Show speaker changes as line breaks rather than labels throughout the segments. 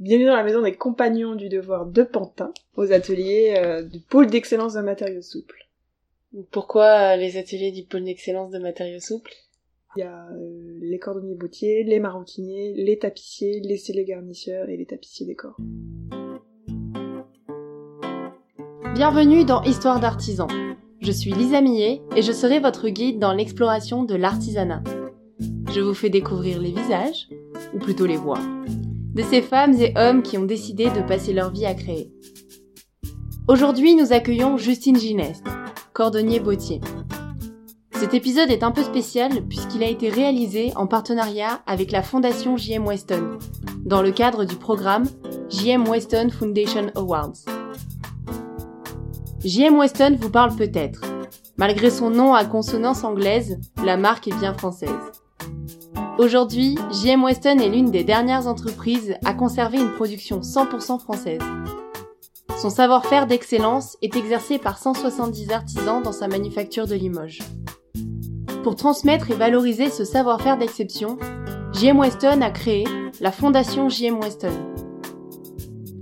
Bienvenue dans la maison des compagnons du devoir de Pantin, aux ateliers euh, du pôle d'excellence de matériaux souples.
Pourquoi euh, les ateliers du pôle d'excellence de matériaux souples?
Il y a euh, les cordonniers boutiers, les maroquiniers, les tapissiers, les scellés garnisseurs et les tapissiers décors.
Bienvenue dans Histoire d'artisan. Je suis Lisa Millet et je serai votre guide dans l'exploration de l'artisanat. Je vous fais découvrir les visages, ou plutôt les voix, de ces femmes et hommes qui ont décidé de passer leur vie à créer. Aujourd'hui, nous accueillons Justine Gineste, cordonnier bottier. Cet épisode est un peu spécial puisqu'il a été réalisé en partenariat avec la Fondation JM Weston, dans le cadre du programme JM Weston Foundation Awards. JM Weston vous parle peut-être. Malgré son nom à consonance anglaise, la marque est bien française. Aujourd'hui, JM Weston est l'une des dernières entreprises à conserver une production 100% française. Son savoir-faire d'excellence est exercé par 170 artisans dans sa manufacture de Limoges. Pour transmettre et valoriser ce savoir-faire d'exception, JM Weston a créé la Fondation JM Weston.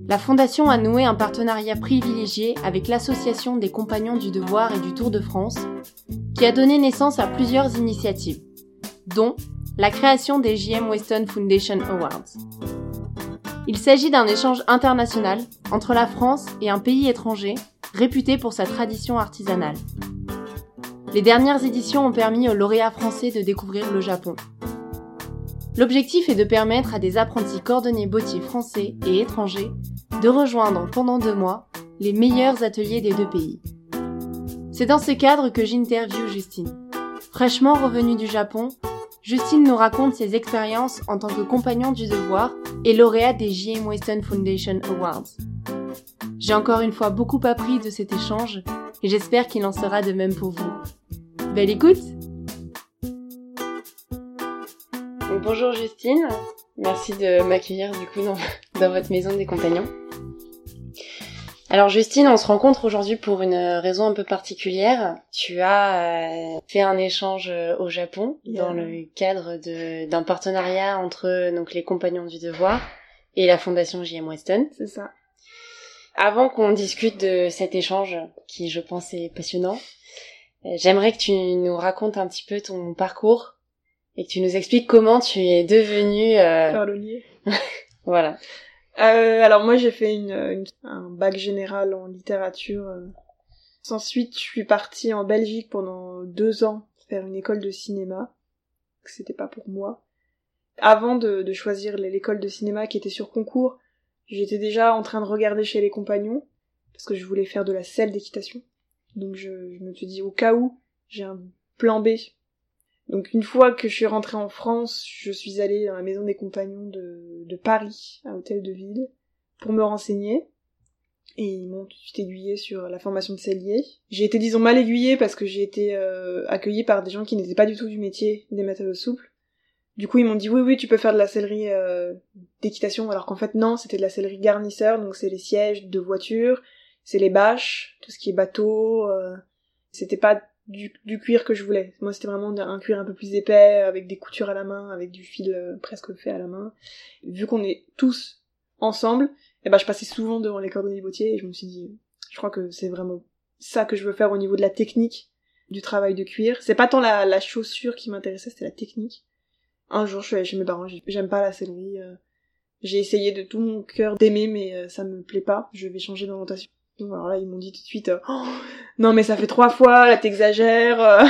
La Fondation a noué un partenariat privilégié avec l'Association des Compagnons du Devoir et du Tour de France, qui a donné naissance à plusieurs initiatives, dont la création des JM Weston Foundation Awards. Il s'agit d'un échange international entre la France et un pays étranger réputé pour sa tradition artisanale. Les dernières éditions ont permis aux lauréats français de découvrir le Japon. L'objectif est de permettre à des apprentis cordonniers bottiers français et étrangers de rejoindre pendant deux mois les meilleurs ateliers des deux pays. C'est dans ce cadre que j'interviewe Justine. Fraîchement revenue du Japon, Justine nous raconte ses expériences en tant que compagnon du devoir et lauréate des JM Weston Foundation Awards. J'ai encore une fois beaucoup appris de cet échange et j'espère qu'il en sera de même pour vous. Belle écoute Bonjour Justine, merci de m'accueillir du coup dans votre maison des compagnons. Alors Justine, on se rencontre aujourd'hui pour une raison un peu particulière. Tu as euh, fait un échange euh, au Japon
Yeah.
dans le cadre d'un partenariat entre donc les compagnons du devoir et la fondation JM Weston.
C'est ça.
Avant qu'on discute de cet échange qui je pense est passionnant, euh, j'aimerais que tu nous racontes un petit peu ton parcours et que tu nous expliques comment tu es devenu euh,
Cordonnier.
voilà.
Euh, alors moi j'ai fait une, une- un bac général en littérature. euh. Ensuite je suis partie en Belgique pendant deux ans faire une école de cinéma. C'était pas pour moi. Avant de, de choisir l'école de cinéma qui était sur concours, j'étais déjà en train de regarder chez les compagnons parce que je voulais faire de la selle d'équitation. Donc je, je me suis dit au cas où j'ai un plan B. Donc une fois que je suis rentrée en France, je suis allée dans la maison des compagnons de, de Paris, à Hôtel de Ville, pour me renseigner. Et ils m'ont tout de suite aiguillée sur la formation de cellier. J'ai été, disons, mal aiguillée parce que j'ai été euh, accueillie par des gens qui n'étaient pas du tout du métier des matériaux souples. Du coup, ils m'ont dit oui, oui, tu peux faire de la sellerie euh, d'équitation, alors qu'en fait non, c'était de la sellerie garnisseur, donc c'est les sièges de voiture, c'est les bâches, tout ce qui est bateau. euh, C'était pas du, du cuir que je voulais. Moi, c'était vraiment un cuir un peu plus épais, avec des coutures à la main, avec du fil euh, presque fait à la main. Vu qu'on est tous ensemble, eh ben, je passais souvent devant les cordonniers bottiers et je me suis dit, je crois que c'est vraiment ça que je veux faire au niveau de la technique du travail de cuir. C'est pas tant la, la chaussure qui m'intéressait, c'était la technique. Un jour, je suis allée chez mes parents, j'ai- j'aime pas la sellerie. euh, j'ai essayé de tout mon cœur d'aimer, mais euh, ça me plaît pas. Je vais changer d'orientation. Alors là, ils m'ont dit tout de suite, euh, Oh, non mais ça fait trois fois, là t'exagères. euh.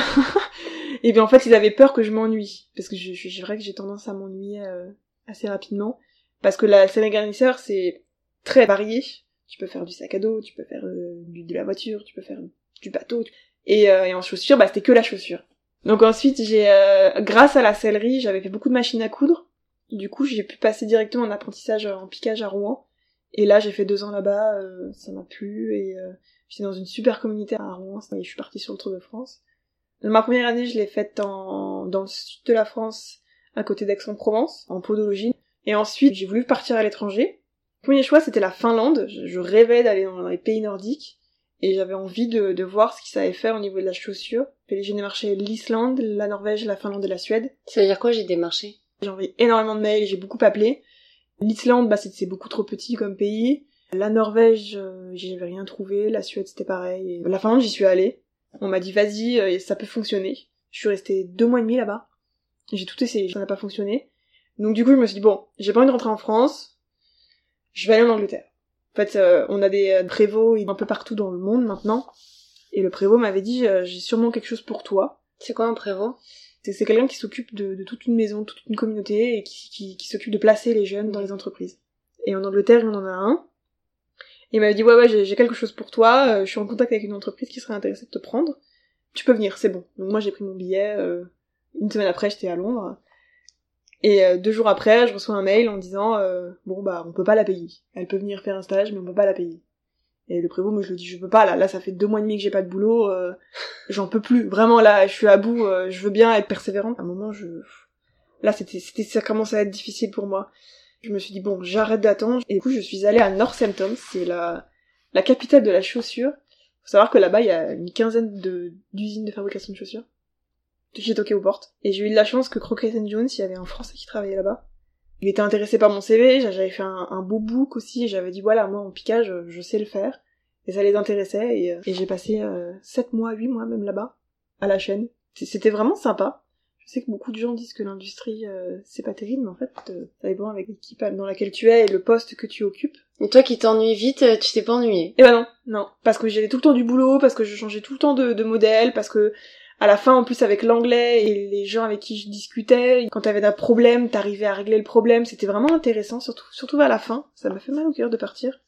et bien en fait, ils avaient peur que je m'ennuie, parce que je, je, c'est vrai que j'ai tendance à m'ennuyer euh, assez rapidement, parce que la sellerie garnisseur c'est très varié. Tu peux faire du sac à dos, tu peux faire du, de la voiture, tu peux faire du bateau. Et, en chaussure, bah c'était que la chaussure. Donc ensuite, j'ai, grâce à la sellerie, j'avais fait beaucoup de machines à coudre. Du coup, j'ai pu passer directement en apprentissage en piquage à Rouen. Et là, j'ai fait deux ans là-bas, euh, ça m'a plu, et euh, j'étais dans une super communauté à Rouen, et je suis partie sur le Tour de France. Ma première année, je l'ai faite en, dans le sud de la France, à côté d'Aix-en-Provence, en podologie. Et ensuite, j'ai voulu partir à l'étranger. Le premier choix, c'était la Finlande. Je, je rêvais d'aller dans les pays nordiques. Et j'avais envie de, de voir ce qu'ils savaient faire au niveau de la chaussure. Et j'ai démarché l'Islande, la Norvège, la Finlande et la Suède.
Ça veut dire quoi j'ai démarché?
J'ai envoyé énormément de mails, j'ai beaucoup appelé. L'Islande, bah, c'est beaucoup trop petit comme pays. La Norvège, euh, j'y avais rien trouvé. La Suède, c'était pareil. La Finlande, j'y suis allée. On m'a dit, vas-y, euh, ça peut fonctionner. Je suis restée deux mois et demi là-bas. J'ai tout essayé, ça n'a pas fonctionné. Donc du coup, je me suis dit, bon, j'ai pas envie de rentrer en France. Je vais aller en Angleterre. En fait, euh, on a des euh, prévôts un peu partout dans le monde maintenant. Et le prévôt m'avait dit, j'ai sûrement quelque chose pour toi.
C'est quoi un prévôt?
C'est quelqu'un qui s'occupe de, toute une maison, toute une communauté, et qui, s'occupe de placer les jeunes dans les entreprises. Et en Angleterre, il y en a un. Il m'avait dit, ouais, ouais, j'ai quelque chose pour toi, euh, je suis en contact avec une entreprise qui serait intéressée de te prendre. Tu peux venir, c'est bon. Donc moi, j'ai pris mon billet. euh, une semaine après, j'étais à Londres. Et euh, deux jours après, je reçois un mail en disant, bon, bah, on peut pas la payer. Elle peut venir faire un stage, mais on peut pas la payer. Et le prévôt, moi, je lui dis, je peux pas, là, là, ça fait deux mois et demi que j'ai pas de boulot, euh, j'en peux plus. Vraiment, là, je suis à bout, euh, je veux bien être persévérante. À un moment, je... Là, c'était, c'était, ça commençait à être difficile pour moi. Je me suis dit, bon, j'arrête d'attendre. Et du coup, je suis allée à Northampton, c'est la, la capitale de la chaussure. Faut savoir que là-bas, il y a une quinzaine de, d'usines de fabrication de chaussures. J'ai toqué aux portes. Et j'ai eu de la chance que Crockett Jones, il y avait un Français qui travaillait là-bas. Il était intéressé par mon CV, j'avais fait un, un beau book aussi, et j'avais dit, voilà, moi, en piquage, je sais le faire. Et ça les intéressait, et, euh, et j'ai passé euh, 7 mois, 8 mois même là-bas, à la chaîne. C'était vraiment sympa. Je sais que beaucoup de gens disent que l'industrie, euh, c'est pas terrible, mais en fait, euh, ça dépend avec l'équipe dans laquelle tu es et le poste que tu occupes.
Et toi qui t'ennuies vite, euh, tu t'es pas ennuyé?
Eh ben non, non. Parce que j'avais tout le temps du boulot, parce que je changeais tout le temps de, de modèle, parce que à la fin, en plus, avec l'anglais et les gens avec qui je discutais, quand t'avais un problème, t'arrivais à régler le problème, c'était vraiment intéressant, surtout, surtout à la fin. Ça m'a fait mal au cœur de partir.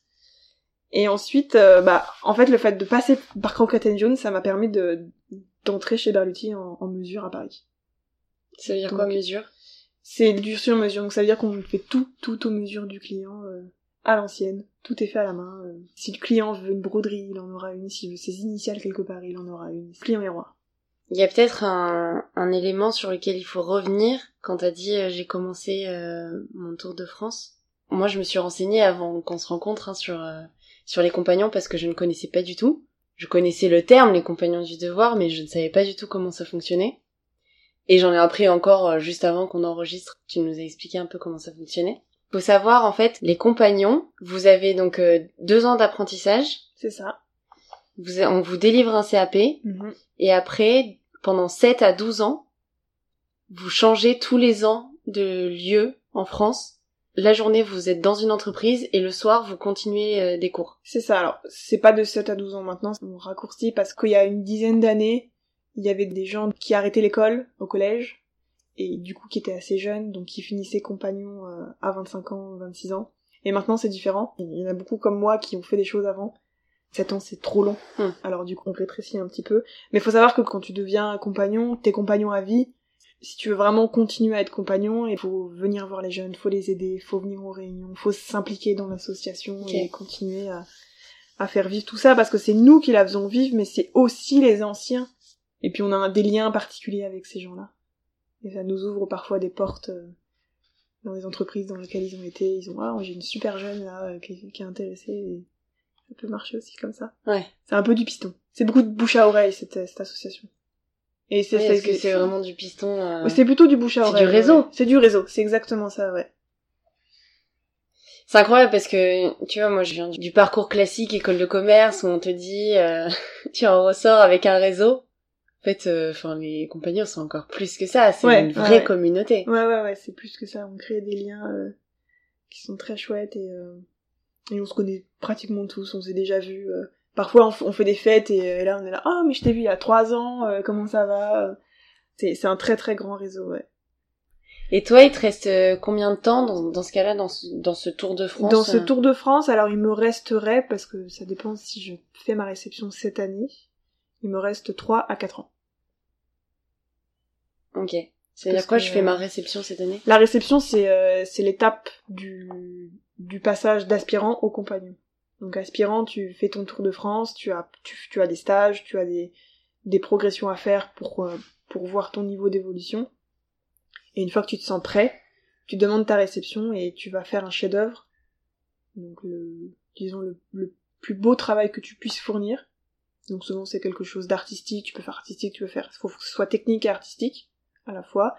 Et ensuite, euh, bah, en fait, le fait de passer par Crockett Jones, ça m'a permis de d'entrer chez Berluti en, en mesure à Paris.
Ça veut dire
Donc,
quoi mesure?
C'est du sur mesure, donc ça veut dire qu'on fait tout, tout aux mesures du client, euh, à l'ancienne. Tout est fait à la main. euh. Si le client veut une broderie, il en aura une. S'il veut ses initiales quelque part, il en aura une. Le client est roi.
Il y a peut-être un, un élément sur lequel il faut revenir quand t'as dit euh, j'ai commencé euh, mon tour de France. Moi, je me suis renseignée avant qu'on se rencontre hein, sur euh, sur les compagnons parce que je ne connaissais pas du tout. Je connaissais le terme les compagnons du devoir, mais je ne savais pas du tout comment ça fonctionnait. Et j'en ai appris encore euh, juste avant qu'on enregistre. Tu nous as expliqué un peu comment ça fonctionnait. Faut savoir en fait, les compagnons, vous avez donc euh, deux ans d'apprentissage.
C'est ça.
Vous, on vous délivre un CAP
Mhm.
et après, pendant 7 à 12 ans, vous changez tous les ans de lieu en France. La journée, vous êtes dans une entreprise et le soir, vous continuez euh, des cours.
C'est ça. Alors, c'est pas de 7 à 12 ans maintenant, on raccourcit parce qu'il y a une dizaine d'années, il y avait des gens qui arrêtaient l'école au collège et du coup qui étaient assez jeunes, donc qui finissaient compagnons euh, à 25 ans, 26 ans. Et maintenant, c'est différent. Il y en a beaucoup comme moi qui ont fait des choses avant. 7 ans, c'est trop long.
Hmm.
Alors du coup, on rétrécit un petit peu. Mais faut savoir que quand tu deviens compagnon, t'es compagnon à vie. Si tu veux vraiment continuer à être compagnon, il faut venir voir les jeunes, faut les aider, faut venir aux réunions, faut s'impliquer dans l'association et continuer à, à faire vivre tout ça parce que c'est nous qui la faisons vivre, mais c'est aussi les anciens. Et puis on a un- des liens particuliers avec ces gens-là. Et ça nous ouvre parfois des portes euh, dans les entreprises dans lesquelles ils ont été. Ils ont ah j'ai une super jeune là euh, qui, qui est intéressée. Ça peut marcher aussi comme ça.
Ouais.
C'est un peu du piston. C'est beaucoup de bouche à oreille cette, cette association. Et c'est
Oui,
c'est-
que c'est vraiment du piston euh,
C'est plutôt du bouche à
C'est
oreille.
du réseau.
ouais. C'est du réseau. C'est exactement ça, ouais.
C'est incroyable parce que, tu vois, moi je viens du parcours classique école de commerce où on te dit, euh, tu en ressors avec un réseau. En fait, euh, enfin, les compagnons sont encore plus que ça. C'est
Ouais,
une vraie
ouais.
communauté.
Ouais, ouais, ouais. C'est plus que ça. On crée des liens euh, qui sont très chouettes et, euh, et on se connaît pratiquement tous. On s'est déjà vus. euh. Parfois, on, fait des fêtes et, et là, on est là. Ah, mais je t'ai vu il y a trois ans. euh, comment ça va C'est c'est un très très grand réseau, ouais.
Et toi, il te reste euh, combien de temps dans, dans ce cas-là, dans ce, dans ce Tour de France
Dans ce
euh?
Tour de France, alors il me resterait, parce que ça dépend si je fais ma réception cette année, il me reste 3 à 4 ans.
Ok. C'est-à-dire
Parce
quoi
que,
Je fais ma
euh,
réception cette année?
La réception, c'est euh, c'est l'étape du, du passage d'aspirant au compagnon. Donc aspirant, tu fais ton tour de France, tu as, tu, tu as des stages, tu as des, des progressions à faire pour, euh, pour voir ton niveau d'évolution. Et une fois que tu te sens prêt, tu demandes ta réception et tu vas faire un chef-d'œuvre. Donc le, disons le, le plus beau travail que tu puisses fournir. Donc souvent c'est quelque chose d'artistique, tu peux faire artistique, tu peux faire, faut que ce soit technique et artistique à la fois.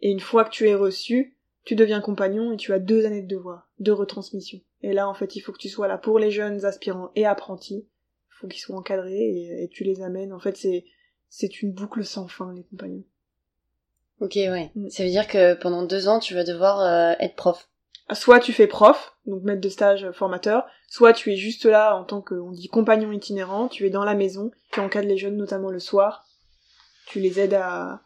Et une fois que tu es reçu, tu deviens compagnon et tu as deux années de devoir, de retransmission. Et là, en fait, il faut que tu sois là pour les jeunes aspirants et apprentis. Il faut qu'ils soient encadrés et, et tu les amènes. En fait, c'est c'est une boucle sans fin, les compagnons.
Ok, ouais.
Mm.
Ça veut dire que pendant deux ans, tu vas devoir euh, être prof.
Soit tu fais prof, donc maître de stage, euh, formateur, soit tu es juste là en tant que, on dit compagnon itinérant, tu es dans la maison, tu encadres les jeunes notamment le soir, tu les aides à,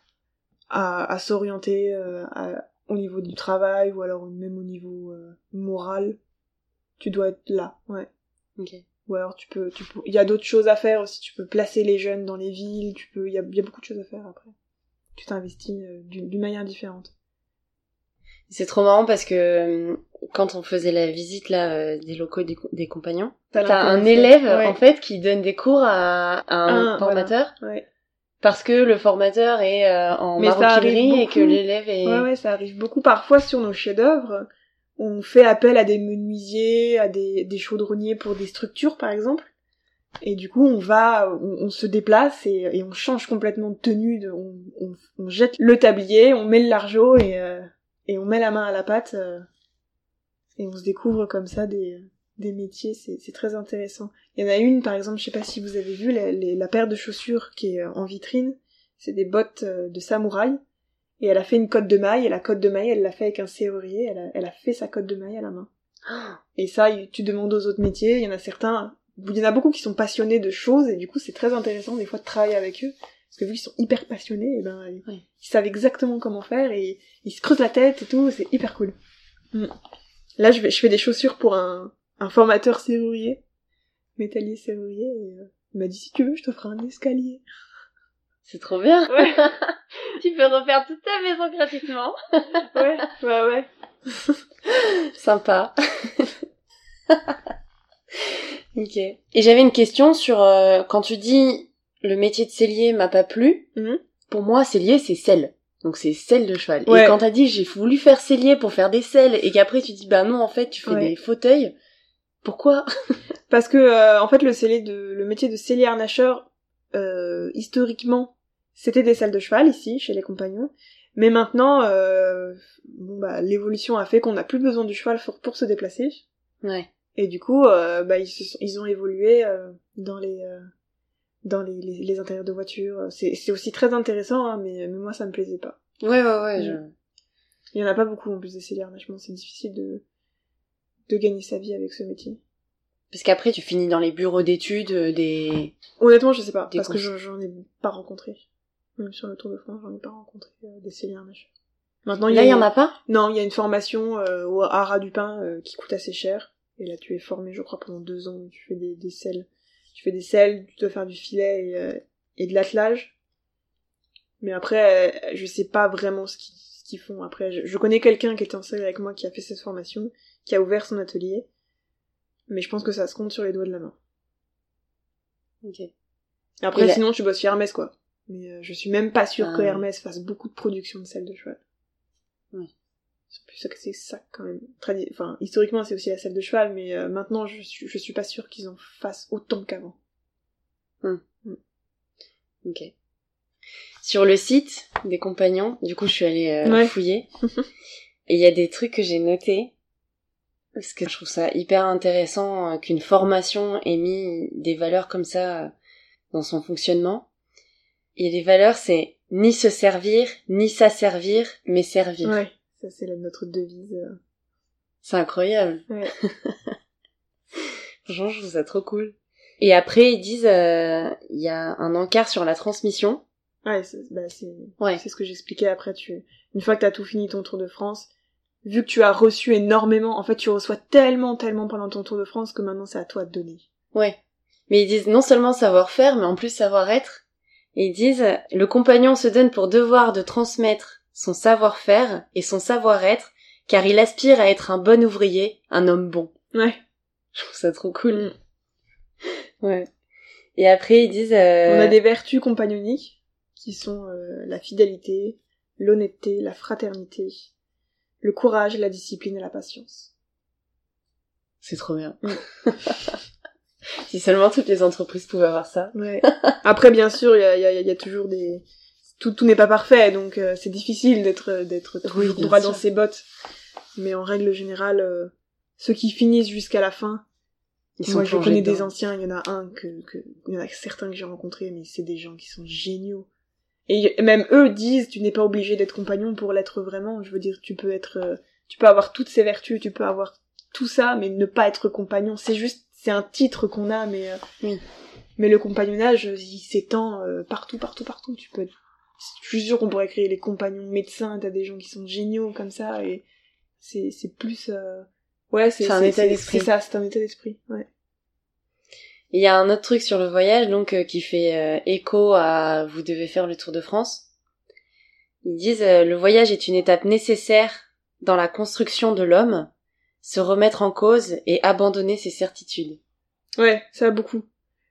à, à s'orienter euh, à- au niveau du travail ou alors même au niveau euh, moral. Tu dois être là, ouais.
Ok.
Ou alors tu peux, tu peux, il y a d'autres choses à faire aussi. Tu peux placer les jeunes dans les villes. Tu peux, il y a, il y a beaucoup de choses à faire après. Tu t'investis euh, d'une manière différente.
C'est trop marrant parce que euh, quand on faisait la visite là euh, des locaux des, des compagnons, t'as un élève
Ouais.
en fait qui donne des cours à, à un
Ah,
formateur
Ouais.
Parce que le formateur est euh, en
Mais
maroquinerie et que l'élève est.
ouais, ouais, ça arrive beaucoup. Parfois sur nos chefs-d'œuvre, on fait appel à des menuisiers, à des, des chaudronniers pour des structures par exemple. Et du coup, on va, on, on se déplace et, et on change complètement de tenue. De, on, on, on jette le tablier, on met le largeau et, euh, et on met la main à la pâte. euh, et on se découvre comme ça des, des métiers. C'est c'est très intéressant. Il y en a une, par exemple, je sais pas si vous avez vu, la, les- la paire de chaussures qui est euh, en vitrine. C'est des bottes euh, de samouraï. Et elle a fait une cotte de maille, et la cotte de maille, elle l'a fait avec un serrurier, elle a, elle a fait sa cotte de maille à la main. Et ça, tu demandes aux autres métiers, il y en a certains, il y en a beaucoup qui sont passionnés de choses, et du coup, c'est très intéressant des fois de travailler avec eux, parce que vu qu'ils sont hyper passionnés, et ben, ils,
Oui.
ils savent exactement comment faire, et ils se creusent la tête et tout, c'est hyper cool. Mm. Là, je, vais, je fais des chaussures pour un, un formateur serrurier, métallier serrurier, et euh, il m'a dit, si tu veux, je t'offre un escalier.
C'est trop bien.
Ouais.
tu peux refaire toute ta maison gratuitement.
ouais, ouais, ouais.
Sympa. ok. Et j'avais une question sur euh, quand tu dis le métier de cellier m'a pas plu.
Mhm.
Pour moi, cellier c'est selle. Donc c'est selle de cheval.
Ouais.
Et quand t'as dit j'ai voulu faire cellier pour faire des selles et qu'après tu dis bah non en fait tu fais
Ouais.
des fauteuils. Pourquoi
Parce que euh, en fait le scellé de le métier de cellier harnacheur euh, historiquement c'était des selles de cheval ici chez les compagnons, mais maintenant euh, bon bah l'évolution a fait qu'on n'a plus besoin du cheval pour, pour se déplacer
Ouais.
et du coup euh, bah ils, se sont- ils ont évolué euh, dans les euh, dans les, les, les intérieurs de voitures. C'est c'est aussi très intéressant hein, mais, mais moi ça me plaisait pas.
Ouais ouais ouais.
Mm.
je-
Il y en a pas beaucoup en plus des celliers c'est difficile de de gagner sa vie avec ce métier.
Parce qu'après tu finis dans les bureaux d'études euh, des.
Honnêtement, je sais pas,
Des
parce que
cons-
j'en j'en ai pas rencontré. Même sur le Tour de France, j'en ai pas rencontré euh, des harnacheurs. Maintenant,
Là il y en a pas.
Non, il y a une formation euh, au Haras du Pin euh, qui coûte assez cher. Et là, tu es formé, je crois, pendant deux ans. Tu fais des, des selles. Tu fais des selles, tu dois faire du filet et, euh, et de l'attelage. Mais après, euh, je sais pas vraiment ce ce qu'ils font. Après, je, je connais quelqu'un qui était en selle avec moi qui a fait cette formation, qui a ouvert son atelier. Mais je pense que ça se compte sur les doigts de la main.
Ok.
Après, sinon, tu bosses chez Hermès, quoi. Mais euh, je suis même pas sûre
Ah
que
ouais.
Hermès fasse beaucoup de production de selles de cheval.
Ouais.
C'est plus ça que c'est ça, quand même. Tradi- Enfin, historiquement, c'est aussi la selle de cheval, mais euh, maintenant, je suis, je suis pas sûre qu'ils en fassent autant qu'avant.
Ok. Sur le site des compagnons, du coup, je suis allée euh,
Ouais.
fouiller. et il y a des trucs que j'ai notés. Parce que je trouve ça hyper intéressant euh, qu'une formation ait mis des valeurs comme ça euh, dans son fonctionnement. Et les valeurs, c'est ni se servir, ni s'asservir, mais servir.
Ouais, ça c'est notre devise.
C'est incroyable.
Ouais.
Franchement, je trouve ça trop cool. Et après, ils disent, il y a un encart sur la transmission.
Ouais, c'est bah, c'est-
Ouais.
c'est ce que j'expliquais après. Tu, une fois que t'as tout fini ton Tour de France, vu que tu as reçu énormément, en fait, tu reçois tellement, tellement pendant ton Tour de France que maintenant c'est à toi de donner.
Ouais. Mais ils disent non seulement savoir-faire, mais en plus savoir-être. Et ils disent, le compagnon se donne pour devoir de transmettre son savoir-faire et son savoir-être, car il aspire à être un bon ouvrier, un homme bon.
Ouais.
Je trouve ça trop cool.
Mm.
Ouais. Et après, ils disent... euh,
On a des vertus compagnoniques qui sont euh, la fidélité, l'honnêteté, la fraternité, le courage, la discipline et la patience.
C'est trop bien. Si seulement toutes les entreprises pouvaient avoir ça.
Ouais. Après, bien sûr, il y a, y a- y a toujours des... tout, tout n'est pas parfait, donc euh, c'est difficile d'être d'être
Oui,
droit
sûr.
dans ses bottes. Mais en règle générale, euh, ceux qui finissent jusqu'à la fin,
Ils
moi
sont
je connais des anciens, il y en a un que, que il y en a certains que j'ai rencontrés, mais c'est des gens qui sont géniaux. Et même eux disent, tu n'es pas obligé d'être compagnon pour l'être vraiment. Je veux dire, tu peux être, euh, tu peux avoir toutes ces vertus, tu peux avoir tout ça, mais ne pas être compagnon. C'est juste, c'est un titre qu'on a, mais euh,
Oui.
mais le compagnonnage, il s'étend euh, partout, partout, partout. Tu peux, je suis sûre qu'on pourrait créer les compagnons médecins. T'as des gens qui sont géniaux comme ça, et c'est c'est plus, euh, ouais, c'est
C'est un état d'esprit.
C'est ça, c'est un état d'esprit. Ouais.
Il y a un autre truc sur le voyage, donc, euh, qui fait euh, écho à vous devez faire le Tour de France. Ils disent euh, le voyage est une étape nécessaire dans la construction de l'homme, se remettre en cause et abandonner ses certitudes.
Ouais, ça a beaucoup.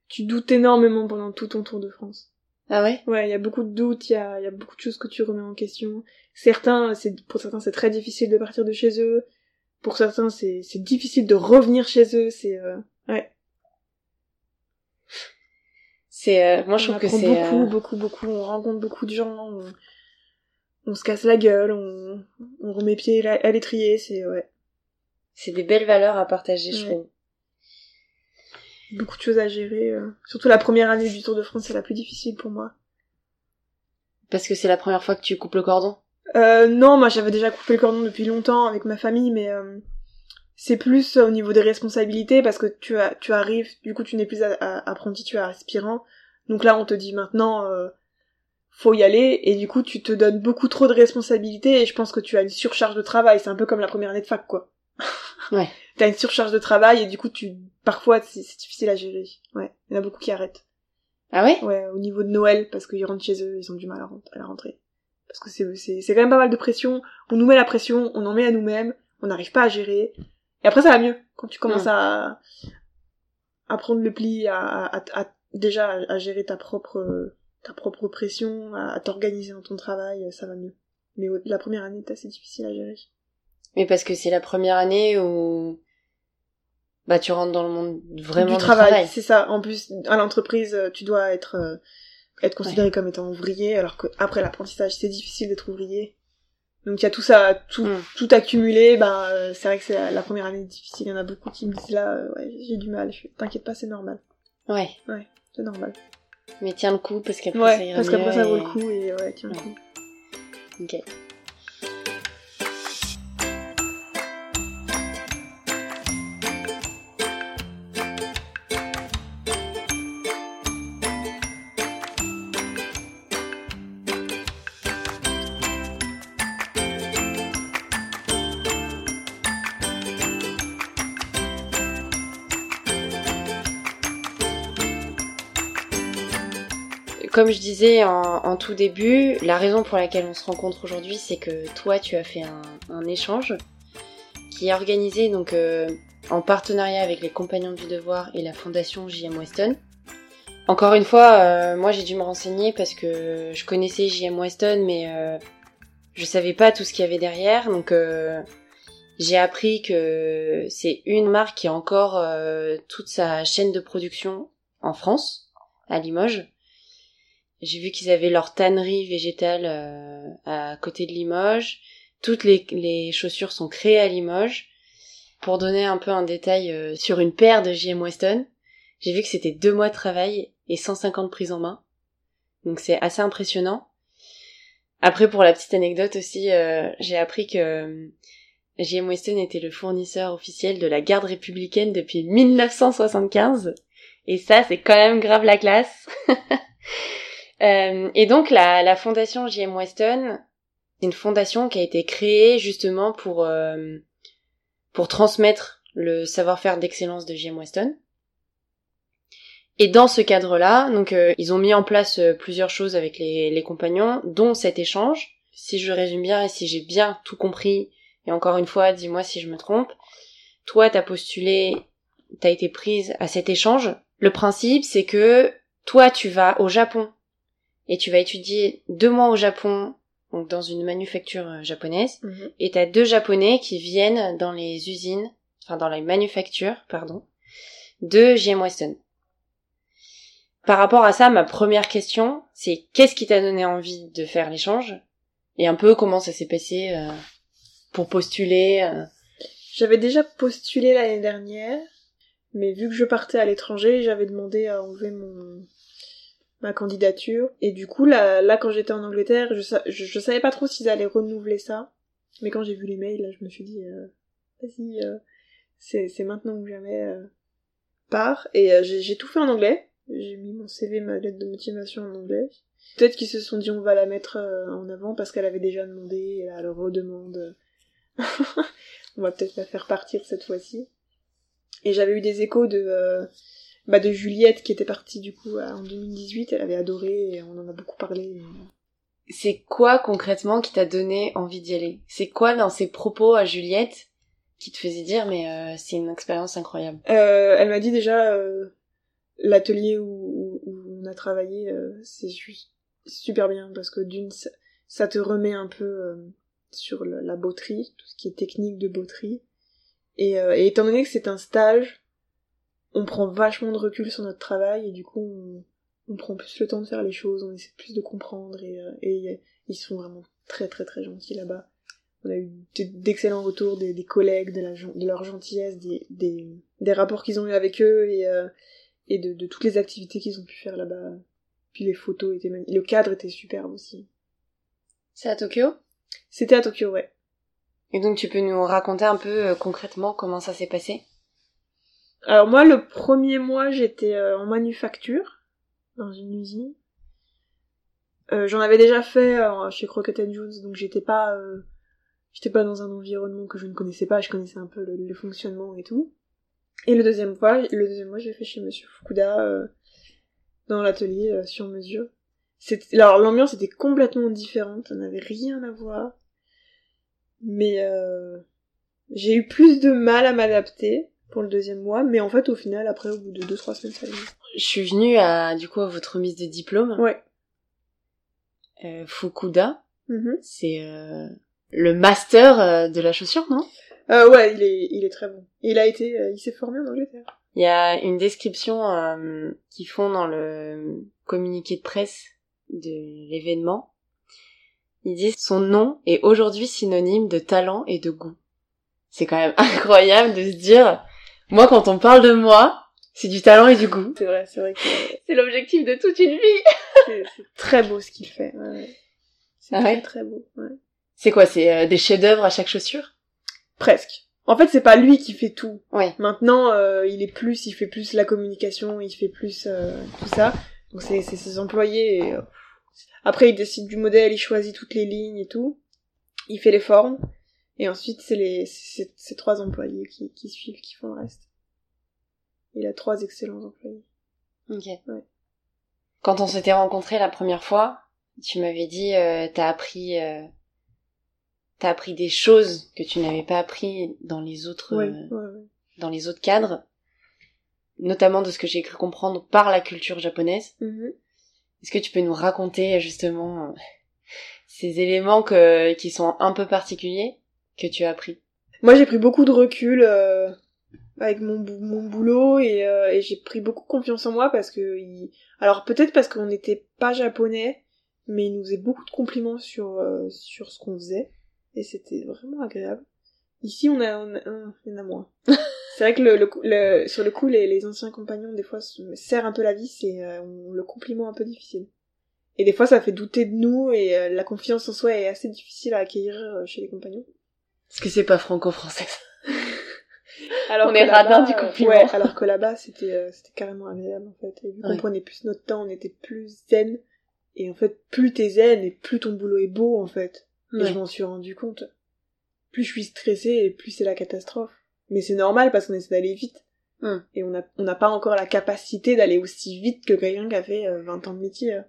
Tu doutes énormément pendant tout ton Tour de France.
Ah ouais?
Ouais, il y a beaucoup de doutes, il y a, il y a beaucoup de choses que tu remets en question. Certains, c'est pour certains, c'est très difficile de partir de chez eux. Pour certains, c'est c'est difficile de revenir chez eux. C'est euh, ouais.
C'est euh, moi je
on
trouve que c'est
beaucoup,
euh,
beaucoup, beaucoup. On rencontre beaucoup de gens. On, on se casse la gueule. On, on remet pied à à l'étrier. C'est ouais.
c'est des belles valeurs à partager, je trouve.
Beaucoup de choses à gérer. euh. Surtout la première année du Tour de France, c'est la plus difficile pour moi.
Parce que c'est la première fois que tu coupes le cordon?
Euh, non, moi j'avais déjà coupé le cordon depuis longtemps avec ma famille, mais euh, c'est plus euh, au niveau des responsabilités parce que tu as, tu arrives, du coup tu n'es plus à- à- apprenti, tu es aspirant. Donc là on te dit maintenant euh, faut y aller et du coup tu te donnes beaucoup trop de responsabilités et je pense que tu as une surcharge de travail. C'est un peu comme la première année de fac quoi.
Ouais.
T'as une surcharge de travail et du coup tu parfois c'est difficile à gérer. Ouais, il y en a beaucoup qui arrêtent.
Ah ouais?
Ouais, au niveau de Noël, parce qu'ils rentrent chez eux, ils ont du mal à, rent- à la rentrée. Parce que c'est, c'est, c'est quand même pas mal de pression. On nous met la pression, on en met à nous-mêmes, on n'arrive pas à gérer. Et après, ça va mieux. Quand tu commences
Mm.
à, à prendre le pli, à, à, à- à- déjà à, gérer ta propre, ta propre pression, à, t'organiser dans ton travail, ça va mieux. Mais la première année, c'est assez difficile à gérer.
Mais parce que c'est la première année où bah tu rentres dans le monde vraiment
du
du
travail,
travail.
c'est ça. En plus, à l'entreprise, euh, tu dois être euh, être considéré comme étant ouvrier, alors que après l'apprentissage, c'est difficile d'être ouvrier. Donc il y a tout ça, tout,
Mm.
tout accumulé. Ben euh, c'est vrai que c'est la, première année difficile. Il y en a beaucoup qui me disent là, euh, ouais, j'ai du mal. T'inquiète pas, c'est normal,
Ouais.
c'est normal.
Mais tiens le coup parce qu'après ça
Ouais,
ira
parce qu'après ça vaut le coup et ouais, tiens le
Ouais.
coup.
Ok. Comme je disais en, tout début, la raison pour laquelle on se rencontre aujourd'hui, c'est que toi, tu as fait un, échange qui est organisé donc euh, en partenariat avec les Compagnons du Devoir et la Fondation JM Weston. Encore une fois, euh, moi j'ai dû me renseigner parce que je connaissais JM Weston, mais euh, je savais pas tout ce qu'il y avait derrière. Donc euh, j'ai appris que c'est une marque qui a encore toute sa chaîne de production en France, à Limoges. J'ai vu qu'ils avaient leur tannerie végétale euh, à côté de Limoges. Toutes les, chaussures sont créées à Limoges. Pour donner un peu un détail euh, sur une paire de JM Weston, j'ai vu que c'était deux mois de travail et 150 prises en main. Donc c'est assez impressionnant. Après, pour la petite anecdote aussi, euh, j'ai appris que JM Weston était le fournisseur officiel de la garde républicaine depuis 1975. Et ça, c'est quand même grave la classe. Euh, et donc la, la fondation JM Weston, c'est une fondation qui a été créée justement pour euh, pour transmettre le savoir-faire d'excellence de JM Weston. Et dans ce cadre-là, donc euh, ils ont mis en place euh, plusieurs choses avec les, les compagnons, dont cet échange. Si je résume bien et si j'ai bien tout compris, et encore une fois, dis-moi si je me trompe. Toi, t'as postulé, t'as été prise à cet échange. Le principe, c'est que toi, tu vas au Japon et tu vas étudier deux mois au Japon, donc dans une manufacture euh, japonaise,
Mhm.
et t'as deux japonais qui viennent dans les usines, enfin dans les manufactures, pardon, de JM Weston. Par rapport à ça, ma première question, c'est qu'est-ce qui t'a donné envie de faire l'échange? Et un peu comment ça s'est passé euh, pour postuler. euh?
J'avais déjà postulé l'année dernière, mais vu que je partais à l'étranger, j'avais demandé à enlever mon ma candidature. Et du coup, là, là quand j'étais en Angleterre, je, sa- je, je savais pas trop s'ils allaient renouveler ça. Mais quand j'ai vu les mails, là, je me suis dit, euh, vas-y, euh, c'est maintenant ou jamais. Euh, pars. Et euh, j'ai j'ai tout fait en anglais. J'ai mis mon CV, ma lettre de motivation en anglais. Peut-être qu'ils se sont dit on va la mettre euh, en avant parce qu'elle avait déjà demandé et là, elle redemande. on va peut-être la faire partir cette fois-ci. Et j'avais eu des échos de euh, bah de Juliette qui était partie du coup en 2018. Elle avait adoré et on en a beaucoup parlé.
C'est quoi concrètement qui t'a donné envie d'y aller? C'est quoi dans ses propos à Juliette qui te faisait dire mais euh, c'est une expérience incroyable?
Euh, elle m'a dit déjà euh, l'atelier où, où, où on a travaillé, euh, c'est juste super bien parce que d'une, ça, ça te remet un peu euh, sur la botterie, tout ce qui est technique de botterie. Et, euh, et étant donné que c'est un stage, on prend vachement de recul sur notre travail et du coup on, on prend plus le temps de faire les choses, on essaie plus de comprendre et, euh, et ils sont vraiment très très très gentils là-bas. On a eu d'excellents retours des, des collègues, de, la, de leur gentillesse, des, des, des rapports qu'ils ont eu avec eux et, euh, et de, de toutes les activités qu'ils ont pu faire là-bas. Puis les photos étaient magnifiques. Le cadre était superbe aussi.
C'est à Tokyo?
C'était à Tokyo, ouais.
Et donc tu peux nous raconter un peu euh, concrètement comment ça s'est passé?
Alors moi, le premier mois, j'étais euh, en manufacture, dans une usine. Euh, J'en avais déjà fait euh, chez Crockett Jones, donc j'étais pas, euh, j'étais pas dans un environnement que je ne connaissais pas. Je connaissais un peu le, le fonctionnement et tout. Et le deuxième fois, le deuxième mois, j'ai fait chez Monsieur Fukuda euh, dans l'atelier euh, sur mesure. Alors l'ambiance était complètement différente, ça n'avait rien à voir. Mais j'ai eu plus de mal à m'adapter pour le deuxième mois, mais en fait au final, après au bout de deux trois semaines, ça allait.
Je suis venue à du coup à votre remise de diplôme.
Ouais.
Euh, Fukuda,
Mhm.
c'est euh, le master euh, de la chaussure, non?
Euh, ouais, il est, il est très bon. Il a été, il s'est formé en Angleterre.
Il y a une description qu'ils font dans le communiqué de presse de l'événement. Ils disent son nom est aujourd'hui synonyme de talent et de goût. C'est quand même incroyable de se dire, moi quand on parle de moi, c'est du talent et du goût.
C'est vrai, c'est vrai que
C'est l'objectif de toute une vie.
c'est très beau ce qu'il fait. Ouais, ouais. C'est
Ah
très
ouais
très beau. Ouais.
C'est quoi C'est euh, des chefs-d'œuvre à chaque chaussure?
Presque. En fait, c'est pas lui qui fait tout.
Ouais.
Maintenant, euh, il est plus, il fait plus la communication, il fait plus euh, tout ça. Donc c'est c'est ses employés. Et, euh, après, il décide du modèle, il choisit toutes les lignes et tout. Il fait les formes. Et ensuite, c'est les c'est ces trois employés qui, qui suivent, qui font le reste. Il a trois excellents employés.
Ok.
Ouais.
Quand on s'était rencontrés la première fois, tu m'avais dit, euh, t'as appris, euh, t'as appris des choses que tu n'avais pas appris dans les autres,
Ouais,
euh,
ouais,
dans les autres cadres, notamment de ce que j'ai cru comprendre par la culture japonaise.
Mhm.
Est-ce que tu peux nous raconter justement ces éléments que, qui sont un peu particuliers? Que tu as appris
Moi, j'ai pris beaucoup de recul euh, avec mon, mon boulot et, euh, et j'ai pris beaucoup confiance en moi parce que, il... alors peut-être parce qu'on n'était pas japonais, mais il nous faisait beaucoup de compliments sur euh, sur ce qu'on faisait et c'était vraiment agréable. Ici, on a, on a, y en a moins. c'est vrai que le, le, le- sur le coup, les, les anciens compagnons des fois se serrent un peu la vis et euh, on le compliment un peu difficile. Et des fois, ça fait douter de nous et euh, la confiance en soi est assez difficile à acquérir euh, chez les compagnons.
Est-ce que c'est pas franco-français
Alors
On est radin du
euh,
compliment.
Ouais, alors que là-bas, c'était euh, c'était carrément agréable, en fait. Et vu qu'on prenait plus notre temps, on était plus zen. Et en fait, plus t'es zen, et plus ton boulot est beau, en fait. Et
Ouais.
je m'en suis rendu compte. Plus je suis stressée, et plus c'est la catastrophe. Mais c'est normal, parce qu'on essaie d'aller vite.
Hmm.
Et on n'a on n'a pas encore la capacité d'aller aussi vite que quelqu'un qui a fait euh, 20 ans de métier. euh.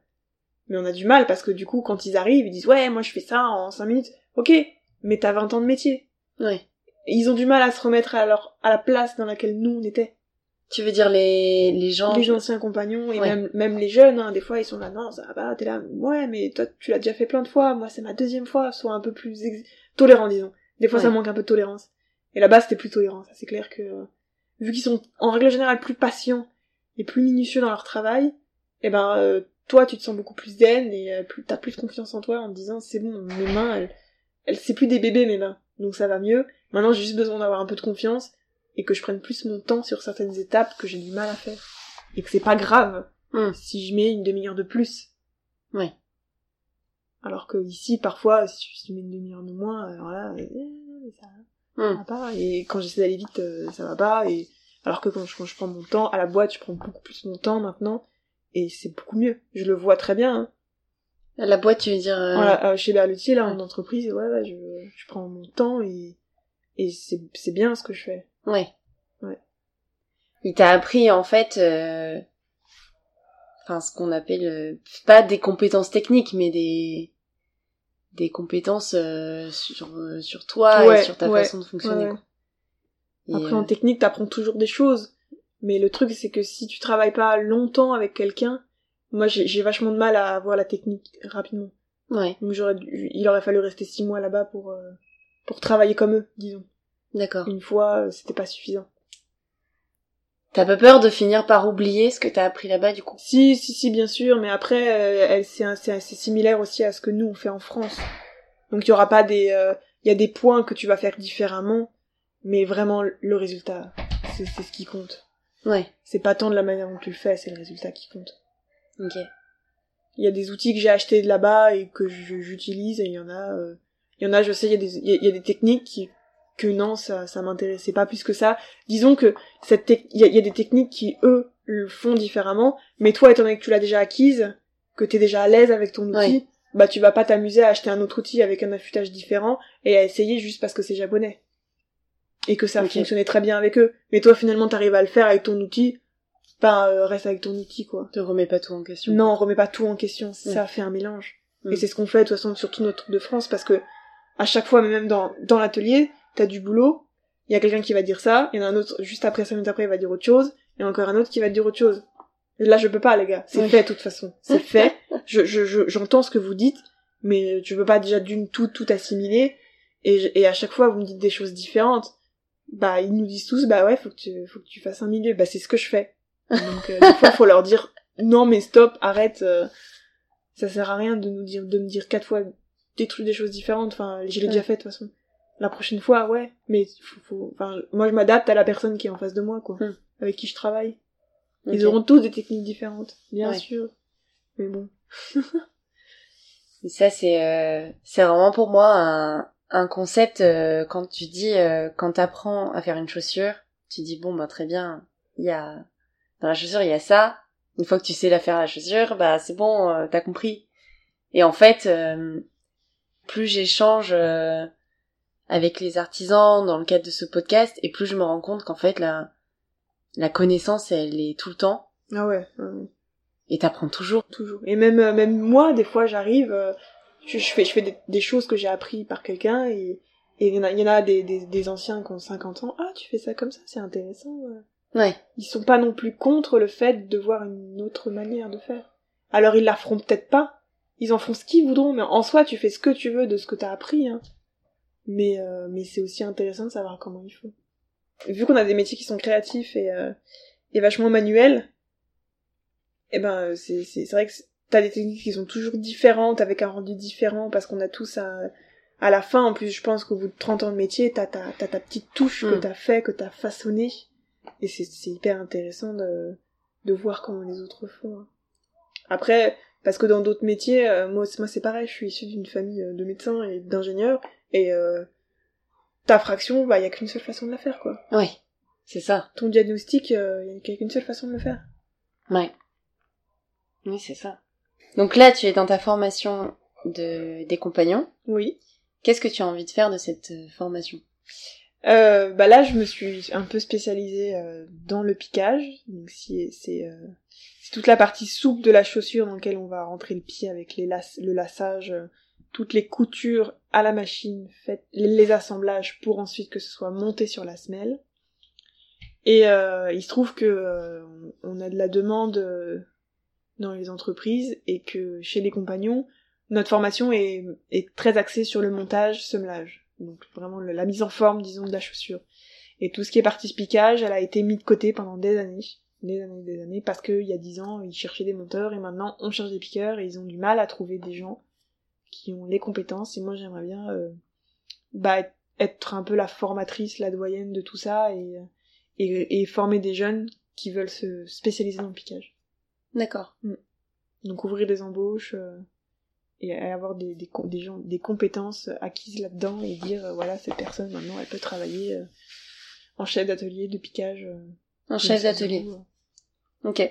Mais on a du mal, parce que du coup, quand ils arrivent, ils disent « Ouais, moi je fais ça en 5 minutes. » Ok, mais t'as 20 ans de métier.
Ouais.
Et ils ont du mal à se remettre à leur à la place dans laquelle nous on était.
Tu veux dire les, les gens
Les anciens compagnons et
Ouais.
même même les jeunes, hein, des fois ils sont là non ça va t'es là ouais mais toi tu l'as déjà fait plein de fois, moi c'est ma deuxième fois, sois un peu plus ex- tolérant disons. Des fois ça manque un peu de tolérance. Et là-bas c'était plus tolérant, ça c'est clair que euh, vu qu'ils sont en règle générale plus patients et plus minutieux dans leur travail, et ben euh, toi tu te sens beaucoup plus zen et euh, plus, t'as plus de confiance en toi en te disant c'est bon mes mains elles, elles c'est plus des bébés mes mains donc ça va mieux maintenant j'ai juste besoin d'avoir un peu de confiance et que je prenne plus mon temps sur certaines étapes que j'ai du mal à faire et que c'est pas grave
Hmm.
si je mets une demi-heure de plus
Ouais.
alors que ici parfois si tu mets une demi-heure de moins alors là euh, ça ça
Hmm.
va pas et quand j'essaie d'aller vite euh, ça va pas et alors que quand je, quand je prends mon temps à la boîte je prends beaucoup plus mon temps maintenant et c'est beaucoup mieux je le vois très bien hein.
La boîte, tu veux dire... euh,
Voilà, euh, chez Berlutier là en entreprise ouais, ouais je, je prends mon temps et et c'est bien ce que je fais
Ouais.
Ouais.
Il t'a appris en fait, euh, enfin ce qu'on appelle euh, pas des compétences techniques, mais des des compétences euh, sur euh, sur toi
Ouais,
et sur ta
ouais,
façon de fonctionner. quoi.
Après en technique t'apprends toujours des choses mais le truc c'est que si tu travailles pas longtemps avec quelqu'un moi j'ai vachement de mal à avoir la technique rapidement
ouais,
donc j'aurais il aurait fallu rester six mois là-bas pour euh, pour travailler comme eux disons
d'accord.
une fois euh, c'était pas suffisant
T'as pas peur de finir par oublier ce que t'as appris là-bas du coup?
Si, si, si, bien sûr, mais après, euh, elle- c'est assez similaire aussi à ce que nous on fait en France. Donc il y aura pas des, euh, il y a des points que tu vas faire différemment, mais vraiment le résultat, c'est c'est ce qui compte.
Ouais.
C'est pas tant de la manière dont tu le fais, c'est le résultat qui compte.
Ok.
Il y a des outils que j'ai achetés de là-bas et que j'utilise, et il y en a, euh, il y en a, je sais, il y a des, il y a- des techniques qui, que non, ça, ça m'intéressait pas plus que ça. Disons que cette il y a, il y a des techniques qui, eux, le font différemment, mais toi, étant donné que tu l'as déjà acquise, que t'es déjà à l'aise avec ton outil,
Ouais.
bah tu vas pas t'amuser à acheter un autre outil avec un affûtage différent et à essayer juste parce que c'est japonais. Et que ça fonctionnait très bien avec eux. Mais toi, finalement, t'arrives à le faire avec ton outil, bah euh, reste avec ton outil, quoi.
Te remets pas tout en question.
Non, on remet pas tout en question,
Ouais.
ça fait un mélange.
Mm.
Et c'est ce qu'on fait de toute façon surtout notre truc de France parce que à chaque fois, même dans, dans l'atelier, t'as du boulot, il y a quelqu'un qui va dire ça, il y en a un autre juste après, cinq minutes après, il va dire autre chose, et encore un autre qui va dire autre chose. Et là, je peux pas, les gars. C'est fait de toute façon. C'est fait. Je, je, je- j'entends ce que vous dites, mais je peux pas déjà d'une tout, tout assimiler. Et, je- et à chaque fois, vous me dites des choses différentes. Bah, ils nous disent tous, bah ouais, faut que tu, faut que tu fasses un milieu. Bah, c'est ce que je fais. Donc, euh, des fois, faut leur dire, non, mais stop, arrête, euh, ça sert à rien de nous dire, de me dire quatre fois des trucs, des choses différentes. Enfin, je l'ai
Ouais.
déjà fait, de toute façon. La prochaine fois, ouais. Mais faut, faut- enfin, moi, je m'adapte à la personne qui est en face de moi, quoi.
Hmm.
Avec qui je travaille. Ils auront tous des techniques différentes, bien
Ouais.
sûr. Mais bon.
Et ça, c'est euh, c'est vraiment pour moi un, un concept euh, quand tu dis euh, quand t'apprends à faire une chaussure, tu dis bon bah très bien, il y a dans la chaussure il y a ça. Une fois que tu sais la faire la chaussure, bah c'est bon, euh, t'as compris. Et en fait, euh, plus j'échange euh, avec les artisans dans le cadre de ce podcast, et plus je me rends compte qu'en fait la la connaissance elle est tout le temps
Ah ouais,
et t'apprends toujours.
toujours. Et même, euh, même moi, des fois, j'arrive, euh, je, je fais, je fais des, des choses que j'ai appris par quelqu'un et et il y en a, il y en a des, des, des anciens qui ont 50 ans. Ah, tu fais ça comme ça, c'est intéressant. ouais.
Ouais.
Ils sont pas non plus contre le fait de voir une autre manière de faire. Alors ils la feront peut-être pas. Ils en feront ce qu'ils voudront, mais en soi, tu fais ce que tu veux de ce que t'as appris. Hein. Mais, euh, mais c'est aussi intéressant de savoir comment il faut. Vu qu'on a des métiers qui sont créatifs et, euh, et vachement manuels, eh ben c'est c'est c'est vrai que t'as des techniques qui sont toujours différentes avec un rendu différent parce qu'on a tous à à la fin en plus je pense qu'au bout de 30 ans de métier t'as ta t'as ta petite touche que
Mm.
t'as fait que t'as façonné et c'est hyper intéressant de de voir comment les autres font hein. après parce que dans d'autres métiers euh, moi c'est- moi c'est pareil je suis issue d'une famille euh, de médecins et d'ingénieurs et euh, ta fraction bah y a qu'une seule façon de la faire quoi
Ouais. C'est ça.
ton diagnostic euh, y a qu'une seule façon de le faire
Ouais. Oui, c'est ça. Donc là, tu es dans ta formation de des compagnons.
oui
Qu'est-ce que tu as envie de faire de cette formation?
Euh, bah là, je me suis un peu spécialisée euh, dans le piquage. Donc si- c'est euh, toute la partie souple de la chaussure dans laquelle on va rentrer le pied avec les le lassage, euh, toutes les coutures à la machine, les, assemblages pour ensuite que ce soit monté sur la semelle. Et euh, il se trouve que euh, on a de la demande dans les entreprises et que chez les compagnons, notre formation est, est très axée sur le montage, semelage. Donc vraiment le- la mise en forme, disons, de la chaussure. Et tout ce qui est partie piquage, elle a été mise de côté pendant des années. des années, des années, parce qu'il y a dix ans, ils cherchaient des monteurs, et maintenant, on cherche des piqueurs, et ils ont du mal à trouver des gens qui ont les compétences, et moi, j'aimerais bien, euh, bah, être un peu la formatrice, la doyenne de tout ça, et, et, et former des jeunes qui veulent se spécialiser dans le piquage.
D'accord.
Donc ouvrir des embauches euh, et avoir des, des, gens des compétences acquises là-dedans et dire euh, voilà cette personne maintenant elle peut travailler euh, en chef d'atelier de piquage. euh, de
chef d'atelier. Ok.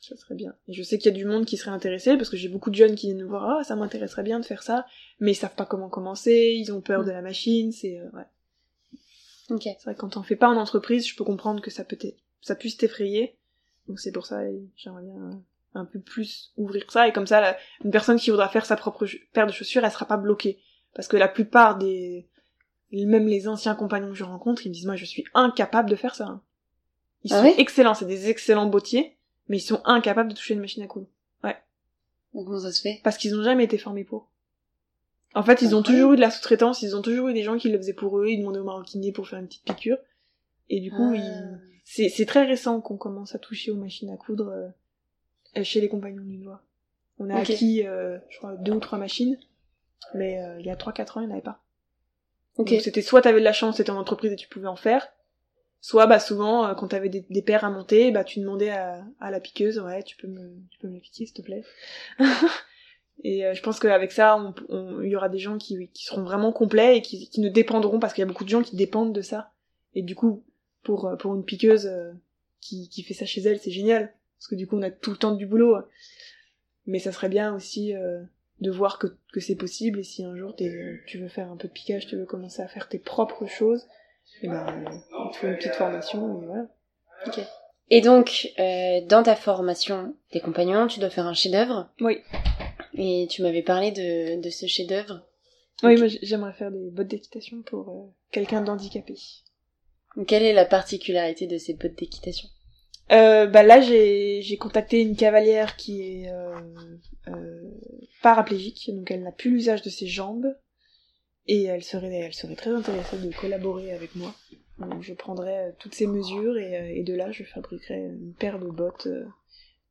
ça serait bien. Et je sais qu'il y a du monde qui serait intéressé parce que j'ai beaucoup de jeunes qui viennent me voir ah ça m'intéresserait bien de faire ça mais ils savent pas comment commencer ils ont peur
Mm.
de la machine c'est euh, ouais.
Ok.
C'est vrai que quand on fait pas en entreprise je peux comprendre que ça peut ça puisse t'effrayer donc c'est pour ça j'aimerais bien un peu plus ouvrir ça et comme ça la- une personne qui voudra faire sa propre paire de chaussures elle sera pas bloquée. Parce que la plupart des même les anciens compagnons que je rencontre ils me disent moi je suis incapable de faire ça hein. ils
Ah
sont
ouais?
excellents c'est des excellents bottiers mais ils sont incapables de toucher une machine à coudre.
Donc, comment ça se fait?
Parce qu'ils ont jamais été formés pour. En fait ils ont toujours eu de la sous-traitance ils ont toujours eu des gens qui le faisaient pour eux ils demandaient au maroquinier pour faire une petite piqûre. Et du coup
Ah.
ils c'est, c'est très récent qu'on commence à toucher aux machines à coudre euh, chez les compagnons d'une voix. On a acquis, euh, je crois, deux ou trois machines, mais euh, il y a trois quatre ans, il n'y en avait pas. Donc c'était soit t'avais de la chance, c'était en entreprise et tu pouvais en faire, soit bah souvent euh, quand t'avais des, des paires à monter, bah tu demandais à, à la piqueuse, ouais, tu peux me, tu peux me piquer s'il te plaît. et euh, je pense qu'avec ça, on- on- il y aura des gens qui, qui seront vraiment complets et qui, qui ne dépendront parce qu'il y a beaucoup de gens qui dépendent de ça. Et du coup, pour euh, pour une piqueuse euh, qui, qui fait ça chez elle, c'est génial parce que du coup on a tout le temps du boulot. Mais ça serait bien aussi euh, de voir que, que c'est possible et si un jour tu veux faire un peu de piquage, tu veux commencer à faire tes propres choses, et ben euh, il te faut une petite formation et voilà.
Et donc, euh, dans ta formation des compagnons, tu dois faire un chef-d'œuvre.
Oui.
Et tu m'avais parlé de, de ce chef-d'œuvre.
Oui, moi j'aimerais faire des bottes d'équitation pour euh, quelqu'un d'handicapé.
Quelle est la particularité de ces bottes d'équitation?
Euh, bah là j'ai contacté une cavalière qui est euh, euh, paraplégique, donc elle n'a plus l'usage de ses jambes et elle serait elle serait très intéressée de collaborer avec moi. Donc je prendrais euh, toutes ces mesures et, euh, et de là je fabriquerais une paire de bottes euh,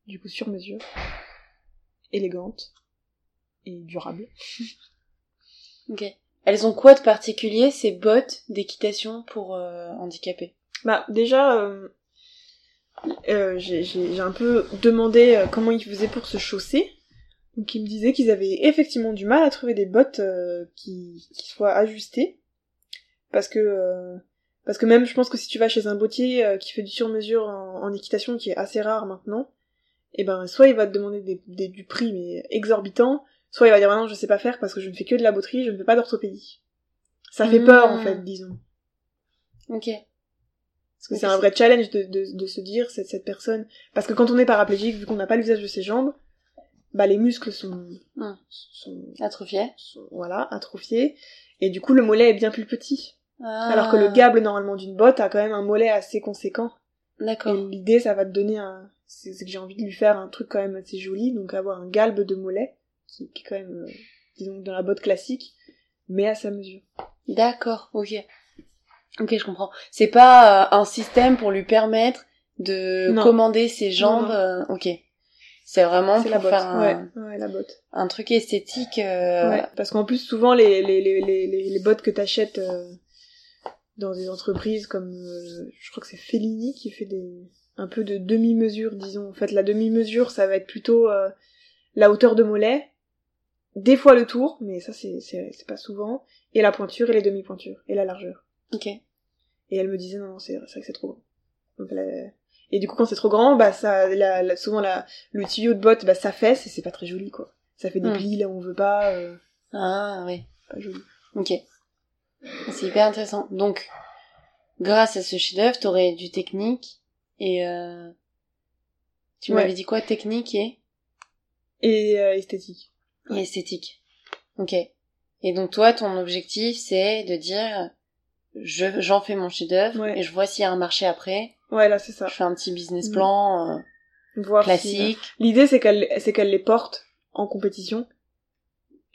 du coup sur mesure, élégante et durable.
Ok. Elles ont quoi de particulier ces bottes d'équitation pour euh, handicapés?
Bah déjà, euh, j'ai un peu demandé euh, comment ils faisaient pour se chausser. Donc ils me disaient qu'ils avaient effectivement du mal à trouver des bottes euh, qui, qui soient ajustées. Parce que euh, parce que même je pense que si tu vas chez un bottier euh, qui fait du sur-mesure en, en équitation, qui est assez rare maintenant, et ben soit il va te demander des, des- du prix mais exorbitant, soit il va dire maintenant je sais pas faire parce que je ne fais que de la botterie, je ne fais pas d'orthopédie. Ça fait
Mmh.
peur en fait, disons.
Ok.
Parce que c'est un vrai challenge de, de, de se dire, cette, cette personne... Parce que quand on est paraplégique, vu qu'on n'a pas l'usage de ses jambes, bah les muscles sont,
Hmm.
sont,
Atrophié.
sont, voilà, atrophiés, et du coup le mollet est bien plus petit.
Ah.
Alors que le gable, normalement, d'une botte a quand même un mollet assez conséquent.
D'accord.
Et l'idée, ça va te donner un... C'est c'est que j'ai envie de lui faire un truc quand même assez joli, donc avoir un galbe de mollet, qui, qui est quand même, euh, disons, dans la botte classique, mais à sa mesure.
D'accord. Ok. Ok, je comprends. C'est pas euh, un système pour lui permettre de
Non.
commander ses jambes.
non.
euh, ok. C'est vraiment pour
la botte,
faire un,
ouais, ouais, la botte.
un truc esthétique. euh,
Ouais, parce qu'en plus, souvent, les, les, les, les, les, bottes que t'achètes euh, dans des entreprises comme, euh, je crois que c'est Fellini qui fait des un peu de demi-mesure, disons. En fait, la demi-mesure, ça va être plutôt euh, la hauteur de mollet, des fois le tour, mais ça, c'est pas souvent, et la pointure et les demi-pointures, et la largeur.
Ok.
Et elle me disait, non, non, c'est vrai que c'est trop grand. Donc, elle a- Et du coup, quand c'est trop grand, bah, ça, la, la- souvent, la, le tuyau de botte, bah, ça fesse, et c'est pas très joli, quoi. Ça fait des
Hmm.
plis là où on veut pas, euh,
Ah oui.
pas joli.
Ok. C'est hyper intéressant. Donc, grâce à ce chef-d'œuvre, t'aurais du technique et euh... tu
Ouais.
m'avais dit quoi, technique et,
Et euh, esthétique.
et esthétique. Ok. Et donc toi, ton objectif, c'est de dire, je j'en fais mon chef-d'œuvre
Ouais.
et je vois s'il y a un marché après.
Ouais, là, c'est ça.
Je fais un petit business
Mm.
plan euh,
Voir si-
classique.
L'idée, c'est qu'elle, c'est qu'elle les porte en compétition.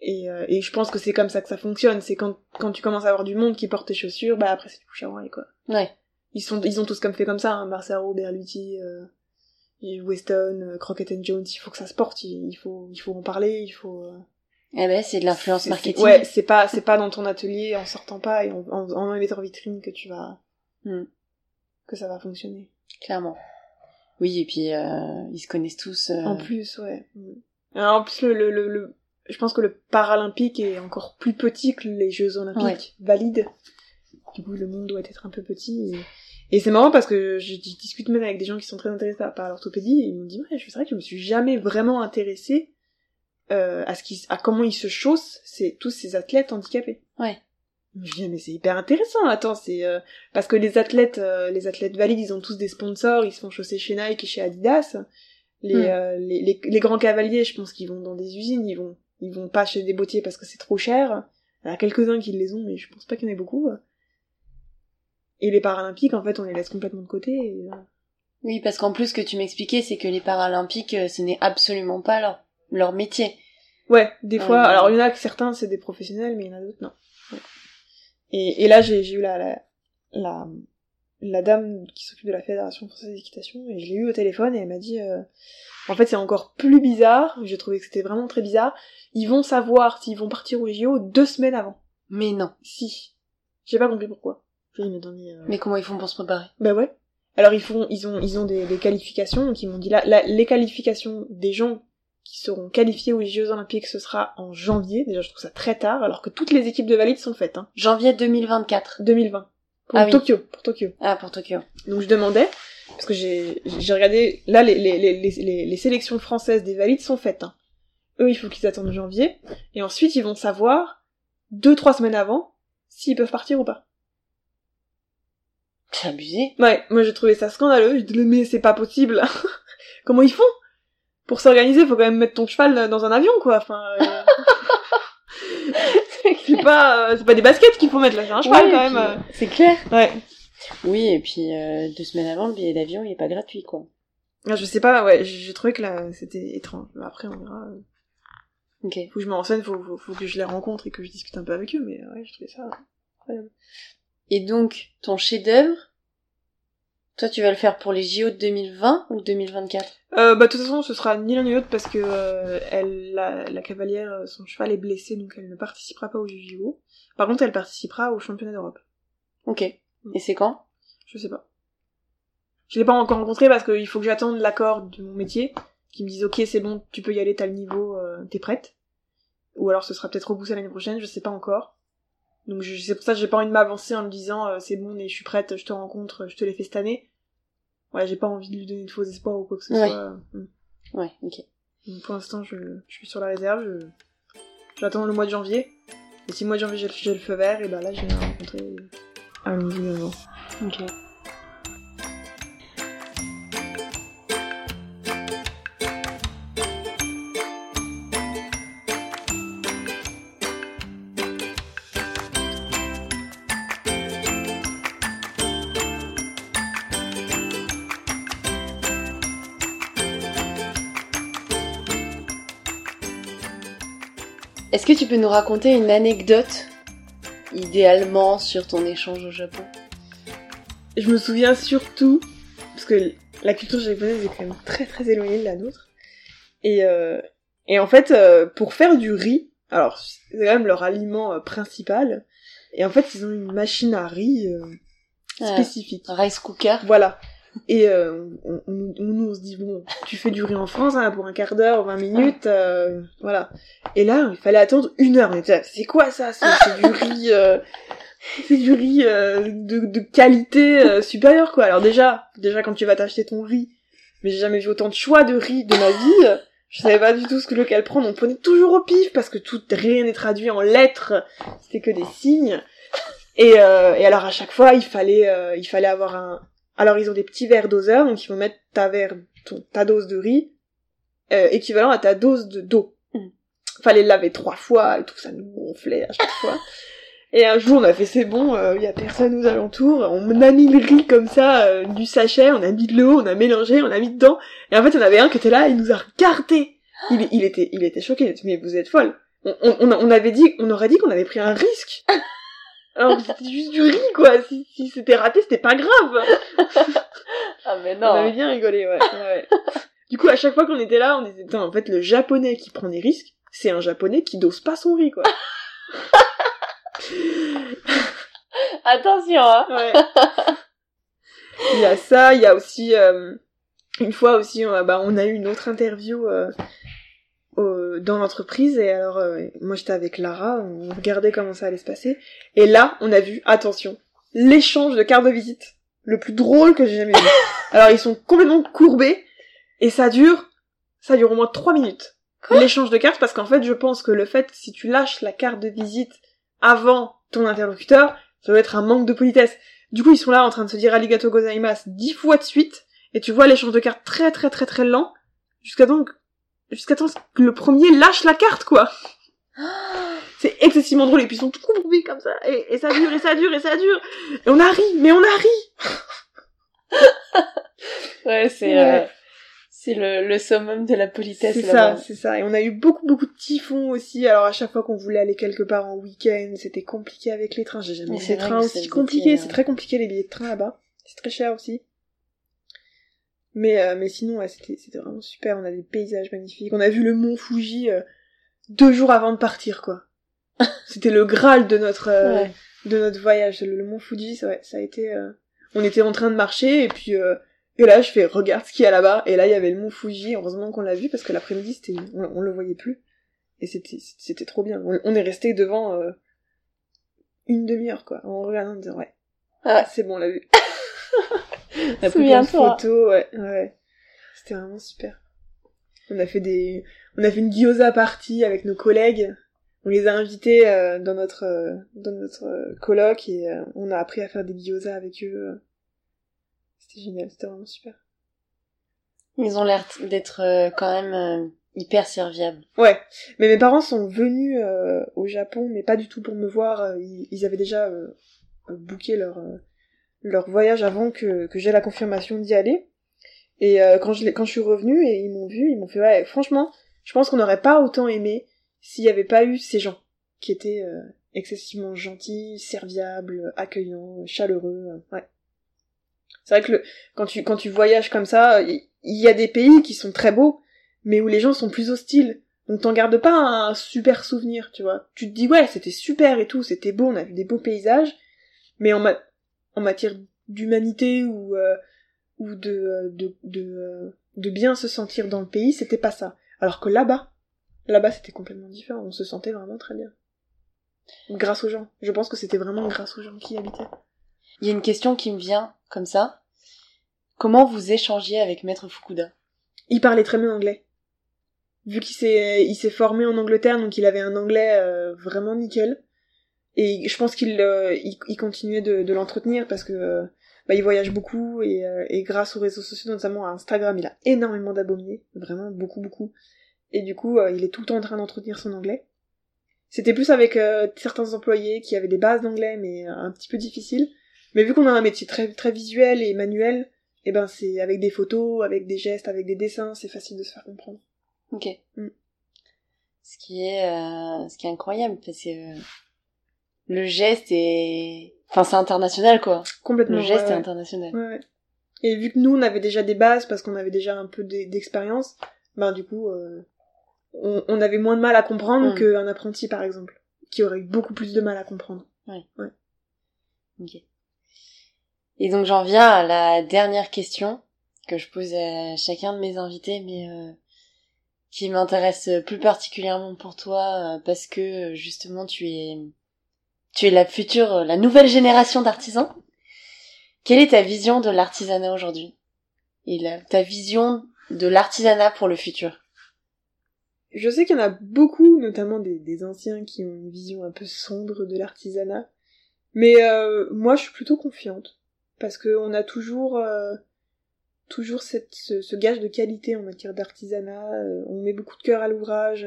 Et, euh, et je pense que c'est comme ça que ça fonctionne. C'est quand, quand tu commences à avoir du monde qui porte tes chaussures, bah après c'est du bouche à oreille, quoi.
Ouais.
ils sont, ils ont tous comme fait comme ça, hein, Marcelo, Berluti, euh, Weston, euh, Crockett and Jones, il faut que ça se porte, il, il faut, il faut en parler, il faut.
Eh ben, c'est de l'influence marketing.
Ouais, c'est pas, c'est pas dans ton atelier en sortant pas et en, en, en mettant en vitrine que tu vas,
Hmm.
que ça va fonctionner.
Clairement. Oui, et puis, euh, ils se connaissent tous. euh,
En plus, ouais. Mm. Alors, en plus, le, le, le, le- je pense que le paralympique est encore plus petit que les Jeux olympiques valides. Du coup, le monde doit être un peu petit. Et, et c'est marrant parce que je, je discute même avec des gens qui sont très intéressés par, l'orthopédie et ils m'ont dit, ouais, c'est vrai que je me suis jamais vraiment intéressée euh, à ce à comment ils se chaussent, c'est tous ces athlètes handicapés.
Ouais.
Je mais c'est hyper intéressant, attends, c'est, euh, parce que les athlètes, euh, les athlètes valides, ils ont tous des sponsors, ils se font chausser chez Nike et chez Adidas. Les,
Hmm.
euh, les, les, les grands cavaliers, je pense qu'ils vont dans des usines, ils vont, ils vont pas chez des bottiers parce que c'est trop cher. Il y en a quelques-uns qui les ont, mais je pense pas qu'il y en ait beaucoup. Et les paralympiques, en fait, on les laisse complètement de côté. et, euh,
Oui, parce qu'en plus, ce que tu m'expliquais, c'est que les paralympiques, euh, ce n'est absolument pas leur, leur métier.
Ouais, des fois.
Ouais.
Alors, il y en a que certains, c'est des professionnels, mais il y en a d'autres, non. Ouais. Et, et là, j'ai eu la, la, la, la dame qui s'occupe de la Fédération française d'équitation, et je l'ai eu au téléphone, et elle m'a dit, euh, en fait, c'est encore plus bizarre, j'ai trouvé que c'était vraiment très bizarre, ils vont savoir s'ils vont partir au JO deux semaines avant.
Mais non.
Si. J'ai pas compris pourquoi. Dit, mais attendez, euh,
Mais comment ils font pour se préparer?
Bah ouais. Alors ils font, ils ont, ils ont des, des qualifications, donc ils m'ont dit là, là, les qualifications des gens qui seront qualifiés aux Jeux Olympiques, ce sera en janvier. Déjà, je trouve ça très tard, alors que toutes les équipes de valides sont faites, hein.
Janvier 2024.
2020. Pour
Ah oui.
Tokyo, pour Tokyo.
Ah, pour Tokyo.
Donc je demandais, parce que j'ai, j'ai regardé, là, les, les, les, les, les- les sélections françaises des valides sont faites, hein. Eux, il faut qu'ils attendent janvier, et ensuite ils vont savoir, deux, trois semaines avant, s'ils peuvent partir ou pas.
C'est abusé.
Ouais, moi j'ai trouvé ça scandaleux. Je dis mais c'est pas possible. Comment ils font? Pour s'organiser, faut quand même mettre ton cheval dans un avion, quoi. Enfin, euh, c'est pas, euh, c'est pas des baskets qu'il faut mettre là, c'est un cheval
Ouais,
quand même.
puis, C'est clair.
Ouais.
Oui, et puis euh, deux semaines avant, le billet d'avion, il est pas gratuit, quoi.
Ah, Je sais pas, ouais, j'ai trouvé que là c'était étrange. Mais Après on verra.
Ok.
Faut que je me renseigne, faut, faut, faut que je les rencontre et que je discute un peu avec eux, mais ouais, je trouvais ça incroyable.
Et donc, ton chef-d'œuvre, toi, tu vas le faire pour les JO de 2020 ou 2024
Euh, bah de toute façon ce sera ni l'un ni l'autre parce que euh, elle, la, la cavalière, euh, son cheval est blessé donc elle ne participera pas au JO. Par contre elle participera au championnat d'Europe.
Ok. Et c'est quand?
Je sais pas. Je l'ai pas encore rencontré parce qu'il faut que j'attende l'accord de mon métier, qui me disent ok c'est bon, tu peux y aller, t'as le niveau, euh, t'es prête. Ou alors ce sera peut-être repoussé l'année prochaine, je sais pas encore. Donc je- c'est pour ça que j'ai pas envie de m'avancer en me disant euh, c'est bon, mais je suis prête, je te rencontre, je te l'ai fait cette année. Ouais, j'ai pas envie de lui donner de faux espoirs ou quoi que ce
Ouais.
soit. Mm.
Ouais, ok.
Donc pour l'instant je, je suis sur la réserve, je- j'attends le mois de janvier. Et si le mois de janvier j'ai le- le feu vert, et ben là je vais la rencontrer. Allons-y maintenant.
Ok. Que tu peux nous raconter une anecdote, idéalement sur ton échange au Japon?
Je me souviens surtout, parce que la culture japonaise est quand même très très éloignée de la nôtre. Et, euh, et en fait, euh, pour faire du riz, alors c'est quand même leur aliment euh, principal, et en fait ils ont une machine à riz
Ah.
spécifique.
Rice cooker
Voilà. Et euh, on, on- on- se dit, bon, tu fais du riz en France hein, pour un quart d'heure, 20 minutes, euh, voilà. Et là, il fallait attendre une heure. C'est quoi ça? C'est c'est du riz... euh, c'est du riz euh, de, de qualité euh, supérieure, quoi. Alors déjà, déjà quand tu vas t'acheter ton riz, mais j'ai jamais vu autant de choix de riz de ma vie. Je savais pas du tout ce que lequel prendre. On prenait toujours au pif parce que tout rien n'est traduit en lettres. C'était que des signes. Et, euh, et alors à chaque fois, il fallait, euh, il fallait avoir un. Alors ils ont des petits verres doseurs, donc ils vont mettre ta verre, ton, ta dose de riz euh, équivalent à ta dose de d'eau.
Mm.
Fallait le laver trois fois et tout ça nous gonflait à chaque fois. Et un jour, on a fait c'est bon, il y a personne aux alentours, on a mis le riz comme ça euh, du sachet, on a mis de l'eau, on a mélangé, on a mis dedans. Et en fait, il y en avait un qui était là, il nous a regardé. Il, il était, il était choqué. Il a dit, mais vous êtes folle. On, on avait dit, on aurait dit qu'on avait pris un risque. Alors c'était juste du riz, quoi. Si, si c'était raté, c'était pas grave.
Ah mais
On avait bien rigolé, ouais. ouais. du coup, à chaque fois qu'on était là, on disait, en fait, le japonais qui prend des risques, c'est un japonais qui dose pas son riz, quoi.
Attention, hein.
Ouais. il y a ça, il y a aussi, euh, une fois aussi, on a, bah, on a eu une autre interview, euh, dans l'entreprise, et alors, euh, moi j'étais avec Lara, on regardait comment ça allait se passer, et là, on a vu, attention, l'échange de cartes de visite, le plus drôle que j'ai jamais vu. alors, ils sont complètement courbés, et ça dure, ça dure au moins trois minutes. L'échange de cartes, parce qu'en fait, je pense que le fait, si tu lâches la carte de visite avant ton interlocuteur, ça doit être un manque de politesse. Du coup, ils sont là en train de se dire arigato gozaimasu dix fois de suite, et tu vois l'échange de cartes très très très très lent, jusqu'à donc, jusqu'à temps que le premier lâche la carte, quoi. C'est excessivement drôle, et puis ils sont tout courbés comme ça, et, et ça dure, et ça dure, et ça dure. Et on a ri, mais on a ri.
Ouais, c'est
Ouais.
euh, c'est le, le summum de la politesse
C'est ça, c'est ça. Et on a eu beaucoup, beaucoup de typhons aussi. Alors à chaque fois qu'on voulait aller quelque part en week-end, c'était compliqué avec les trains. J'ai jamais des
vrai
trains aussi
c'est
compliqués.
compliqué,
C'est
hein.
très compliqué les billets de train là-bas. C'est très cher aussi. Mais, euh, mais sinon, ouais, c'était, c'était vraiment super. On a des paysages magnifiques. On a vu le mont Fuji euh, deux jours avant de partir, quoi. c'était le graal de notre, euh,
Ouais.
de notre voyage. Le, le mont Fuji, ça, ouais, ça a été... euh, On était en train de marcher et puis... euh, Et là, je fais, regarde ce qu'il y a là-bas. Et là, il y avait le mont Fuji. Heureusement qu'on l'a vu parce que l'après-midi, c'était, on, on le voyait plus. Et c'était, c'était trop bien. On, on est resté devant euh, une demi-heure, quoi, en regardant, en disant, ouais,
Ouais.
c'est bon, on l'a vu. on a pris plein de photos, ouais, ouais. C'était vraiment super. On a fait des, on a fait une gyoza party avec nos collègues. On les a invités euh, dans notre, euh, dans notre euh, colloque et euh, on a appris à faire des gyoza avec eux. C'était génial, c'était vraiment super.
Ils ont l'air d'être euh, quand même euh, hyper serviables.
Ouais, mais mes parents sont venus euh, au Japon, mais pas du tout pour me voir. euh, Ils, ils avaient déjà euh, booké leur euh, leur voyage avant que, que j'ai la confirmation d'y aller. Et euh, quand je quand je suis revenue et ils m'ont vu, ils m'ont fait ouais, franchement, je pense qu'on n'aurait pas autant aimé s'il n'y avait pas eu ces gens qui étaient euh, excessivement gentils, serviables, accueillants, chaleureux. euh, ouais. C'est vrai que le, quand tu quand tu voyages comme ça, il il y a des pays qui sont très beaux, mais où les gens sont plus hostiles. Donc t'en gardes pas un super souvenir, tu vois. Tu te dis ouais, c'était super et tout, c'était beau, on a vu des beaux paysages, mais en, ma- en matière d'humanité ou euh, ou de euh, de de, euh, de bien se sentir dans le pays, c'était pas ça. Alors que là-bas, là-bas c'était complètement différent. On se sentait vraiment très bien. Grâce aux gens. Je pense que c'était vraiment grâce aux gens qui y habitaient.
Il y a une question qui me vient comme ça. Comment vous échangez avec Maître Fukuda?
Il parlait très bien anglais. Vu qu'il s'est il s'est formé en Angleterre, donc il avait un anglais euh, vraiment nickel. Et je pense qu'il euh, il, il continuait de, de l'entretenir parce que euh, bah, il voyage beaucoup et, euh, et grâce aux réseaux sociaux, notamment à Instagram, il a énormément d'abonnés, vraiment beaucoup beaucoup. Et du coup, euh, il est tout le temps en train d'entretenir son anglais. C'était plus avec euh, certains employés qui avaient des bases d'anglais mais un petit peu difficiles. Mais vu qu'on a un métier très très visuel et manuel, et ben c'est avec des photos, avec des gestes, avec des dessins, c'est facile de se faire comprendre.
Ok.
Mm.
Ce qui est, euh, ce qui est incroyable, parce que euh, le geste est, enfin, c'est international quoi.
Complètement.
Le geste
ouais,
est
ouais.
international.
Ouais, ouais. Et vu que nous on avait déjà des bases parce qu'on avait déjà un peu d'e- d'expérience, ben du coup euh, on, on avait moins de mal à comprendre
Mm.
qu'un apprenti par exemple, qui aurait eu beaucoup plus de mal à comprendre.
Ok. Et donc j'en viens à la dernière question que je pose à chacun de mes invités, mais euh, qui m'intéresse plus particulièrement pour toi euh, parce que justement tu es tu es la future, euh, la nouvelle génération d'artisans. Quelle est ta vision de l'artisanat aujourd'hui? Et ta vision de l'artisanat pour le futur?
Je sais qu'il y en a beaucoup, notamment des, anciens, qui ont une vision un peu sombre de l'artisanat. Mais euh, moi, je suis plutôt confiante. Parce qu'on a toujours, euh, toujours ce, gage de qualité en matière d'artisanat. on met beaucoup de cœur à l'ouvrage.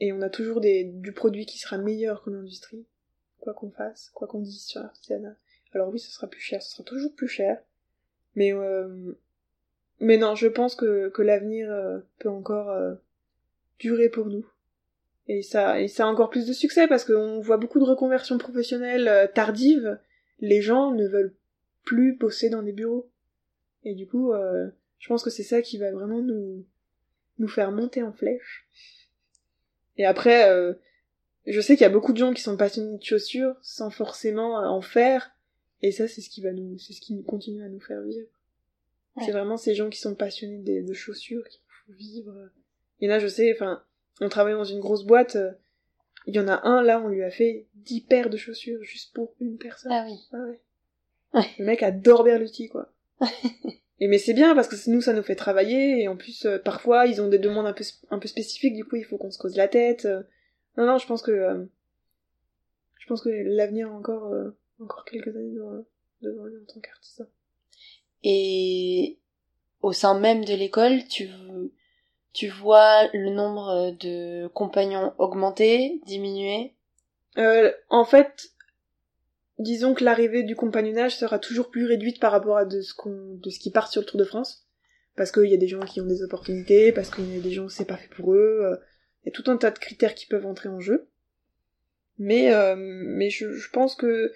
et on a toujours du produit qui sera meilleur que l'industrie. Quoi qu'on fasse, quoi qu'on dise sur l'artisanat. Alors oui, ce sera plus cher, ce sera toujours plus cher. Mais, euh, mais non, je pense que, que l'avenir euh, peut encore... euh, durer pour nous. Et ça, ça a encore plus de succès parce qu'on voit beaucoup de reconversions professionnelles tardives. Les gens ne veulent plus bosser dans des bureaux. Et du coup, je pense que c'est ça qui va vraiment nous, nous faire monter en flèche. Et après, je sais qu'il y a beaucoup de gens qui sont passionnés de chaussures sans forcément en faire. Et ça, c'est ce qui va nous, c'est ce qui continue à nous faire vivre. C'est vraiment ces gens qui sont passionnés de, de chaussures qui font vivre. Et là, je sais, enfin, on travaille dans une grosse boîte, euh, il y en a un, là, on lui a fait 10 paires de chaussures juste pour une personne.
Ah oui.
Ah ouais. Le mec adore Berluti, quoi. et mais c'est bien parce que nous, ça nous fait travailler, et en plus, euh, parfois, ils ont des demandes un peu, un peu spécifiques, du coup, il faut qu'on se cause la tête. euh. Non, non, je pense que, euh, je pense que l'avenir encore, euh, encore quelques années devant, devant lui en tant qu'artisan.
Et au sein même de l'école, tu, tu vois le nombre de compagnons augmenter, diminuer?
Euh, en fait, disons que l'arrivée du compagnonnage sera toujours plus réduite par rapport à de ce qu'on, de ce qui part sur le Tour de France. Parce qu'il y a des gens qui ont des opportunités, parce qu'il y a des gens c'est pas fait pour eux. Euh, Il y a tout un tas de critères qui peuvent entrer en jeu. Mais, euh, mais je, je pense que,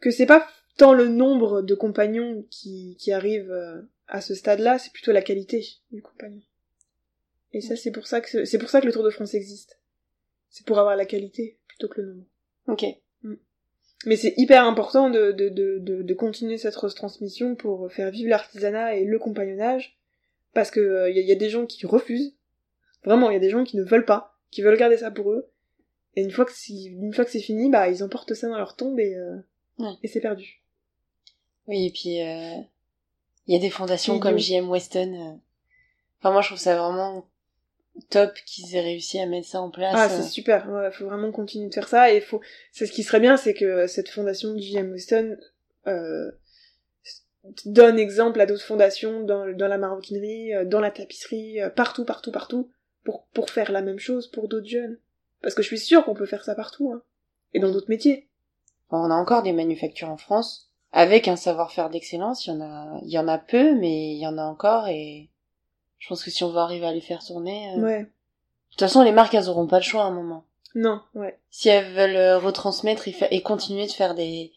que c'est pas tant le nombre de compagnons qui, qui arrivent euh, à ce stade-là, c'est plutôt la qualité du compagnon. Et ça, c'est pour ça que, c'est pour ça que le Tour de France existe. C'est pour avoir la qualité plutôt que le nombre.
Ok.
Mais c'est hyper important de, de, de, continuer cette retransmission pour faire vivre l'artisanat et le compagnonnage, parce que il y, a des gens qui refusent. Vraiment, il y a des gens qui ne veulent pas, qui veulent garder ça pour eux. Et une fois que c'est, une fois que c'est fini, bah ils emportent ça dans leur tombe et, euh,
Ouais.
et c'est perdu.
Oui, et puis euh, il y a des fondations comme JM Weston. euh. Enfin, moi, je trouve ça vraiment top qu'ils aient réussi à mettre ça en place.
Ah,
euh.
c'est super. Ouais, faut vraiment continuer de faire ça. Et faut, c'est ce qui serait bien, c'est que cette fondation de J.M. Weston euh, donne exemple à d'autres fondations dans, dans la maroquinerie, euh, dans la tapisserie, euh, partout, partout, partout, pour pour faire la même chose pour d'autres jeunes. Parce que je suis sûre qu'on peut faire ça partout, hein. Et dans d'autres métiers.
On a encore des manufactures en France avec un savoir-faire d'excellence. Il y en a, il y en a peu, mais il y en a encore et je pense que si on veut arriver à les faire tourner, euh,
Ouais.
de toute façon, les marques, elles auront pas le choix à un moment.
Non, ouais.
Si elles veulent euh, retransmettre et, fa- et continuer de faire des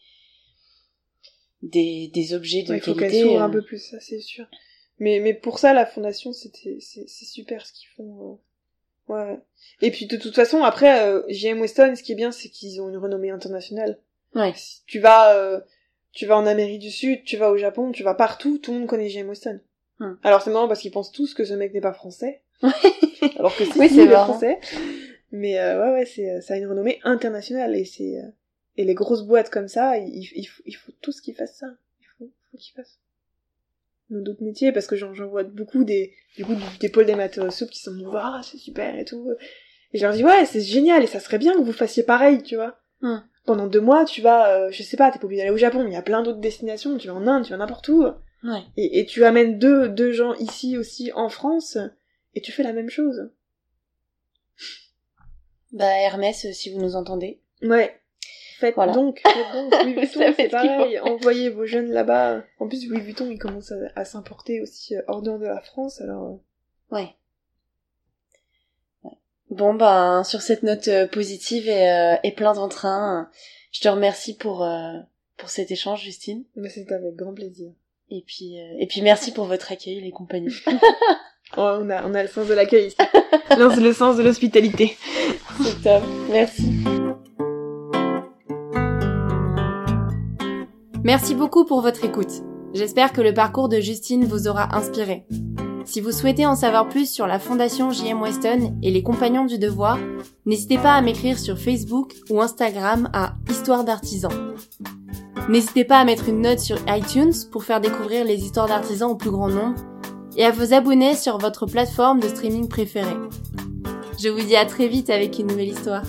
des, des objets de
Ouais, il faut qu'elle
qualité.
s'ouvre un
euh,
peu plus, ça c'est sûr. Mais, mais pour ça, la fondation, c'était, c'est, c'est super ce qu'ils font. euh. Ouais. Et puis de toute façon, après, euh, JM Weston, ce qui est bien, c'est qu'ils ont une renommée internationale.
Ouais.
Si tu vas, euh, tu vas en Amérique du Sud, tu vas au Japon, tu vas partout, tout le monde connaît JM Weston.
Hmm.
Alors c'est marrant parce qu'ils pensent tous que ce mec n'est pas français. Alors que si,
Oui,
si,
c'est
français. Mais euh, ouais, ouais, c'est, ça a une renommée internationale et c'est, euh, et les grosses boîtes comme ça, il, il, faut- il faut tous qu'ils fassent ça. Il faut, faut qu'ils fassent. Dans d'autres métiers, parce que j'en, vois beaucoup des, du coup, des pôles d'amateurs soupe qui sont ah, c'est super et tout. Et je leur dis, ouais, c'est génial et ça serait bien que vous fassiez pareil, tu vois.
Hmm.
Pendant deux mois, tu vas, euh, je sais pas, t'es pas obligé d'aller au Japon, il y a plein d'autres destinations, tu vas en Inde, tu vas n'importe où.
Ouais.
Et, et tu amènes deux, deux gens ici aussi en France, et tu fais la même chose.
Bah Hermès, euh, si vous nous entendez.
Ouais. Faites
Voilà.
donc, faites donc Louis Vuitton, c'est pareil. Envoyez vos jeunes là-bas. En plus, Louis Vuitton, il commence à, à s'importer aussi euh, hors dehors de la France, alors... euh,
Ouais. Ouais. Bon ben sur cette note euh, positive et, euh, et plein d'entrain, je te remercie pour euh, pour cet échange Justine.
Mais c'est avec grand plaisir.
Et puis euh, et puis merci pour votre accueil les compagnons.
Oh, on a, on a le sens de l'accueil ici. non, c'est le sens de l'hospitalité.
C'est top. Merci.
Merci beaucoup pour votre écoute. J'espère que le parcours de Justine vous aura inspiré. Si vous souhaitez en savoir plus sur la fondation JM Weston et les compagnons du devoir, n'hésitez pas à m'écrire sur Facebook ou Instagram à Histoire d'artisans. N'hésitez pas à mettre une note sur iTunes pour faire découvrir les histoires d'artisans au plus grand nombre et à vous abonner sur votre plateforme de streaming préférée. Je vous dis à très vite avec une nouvelle histoire.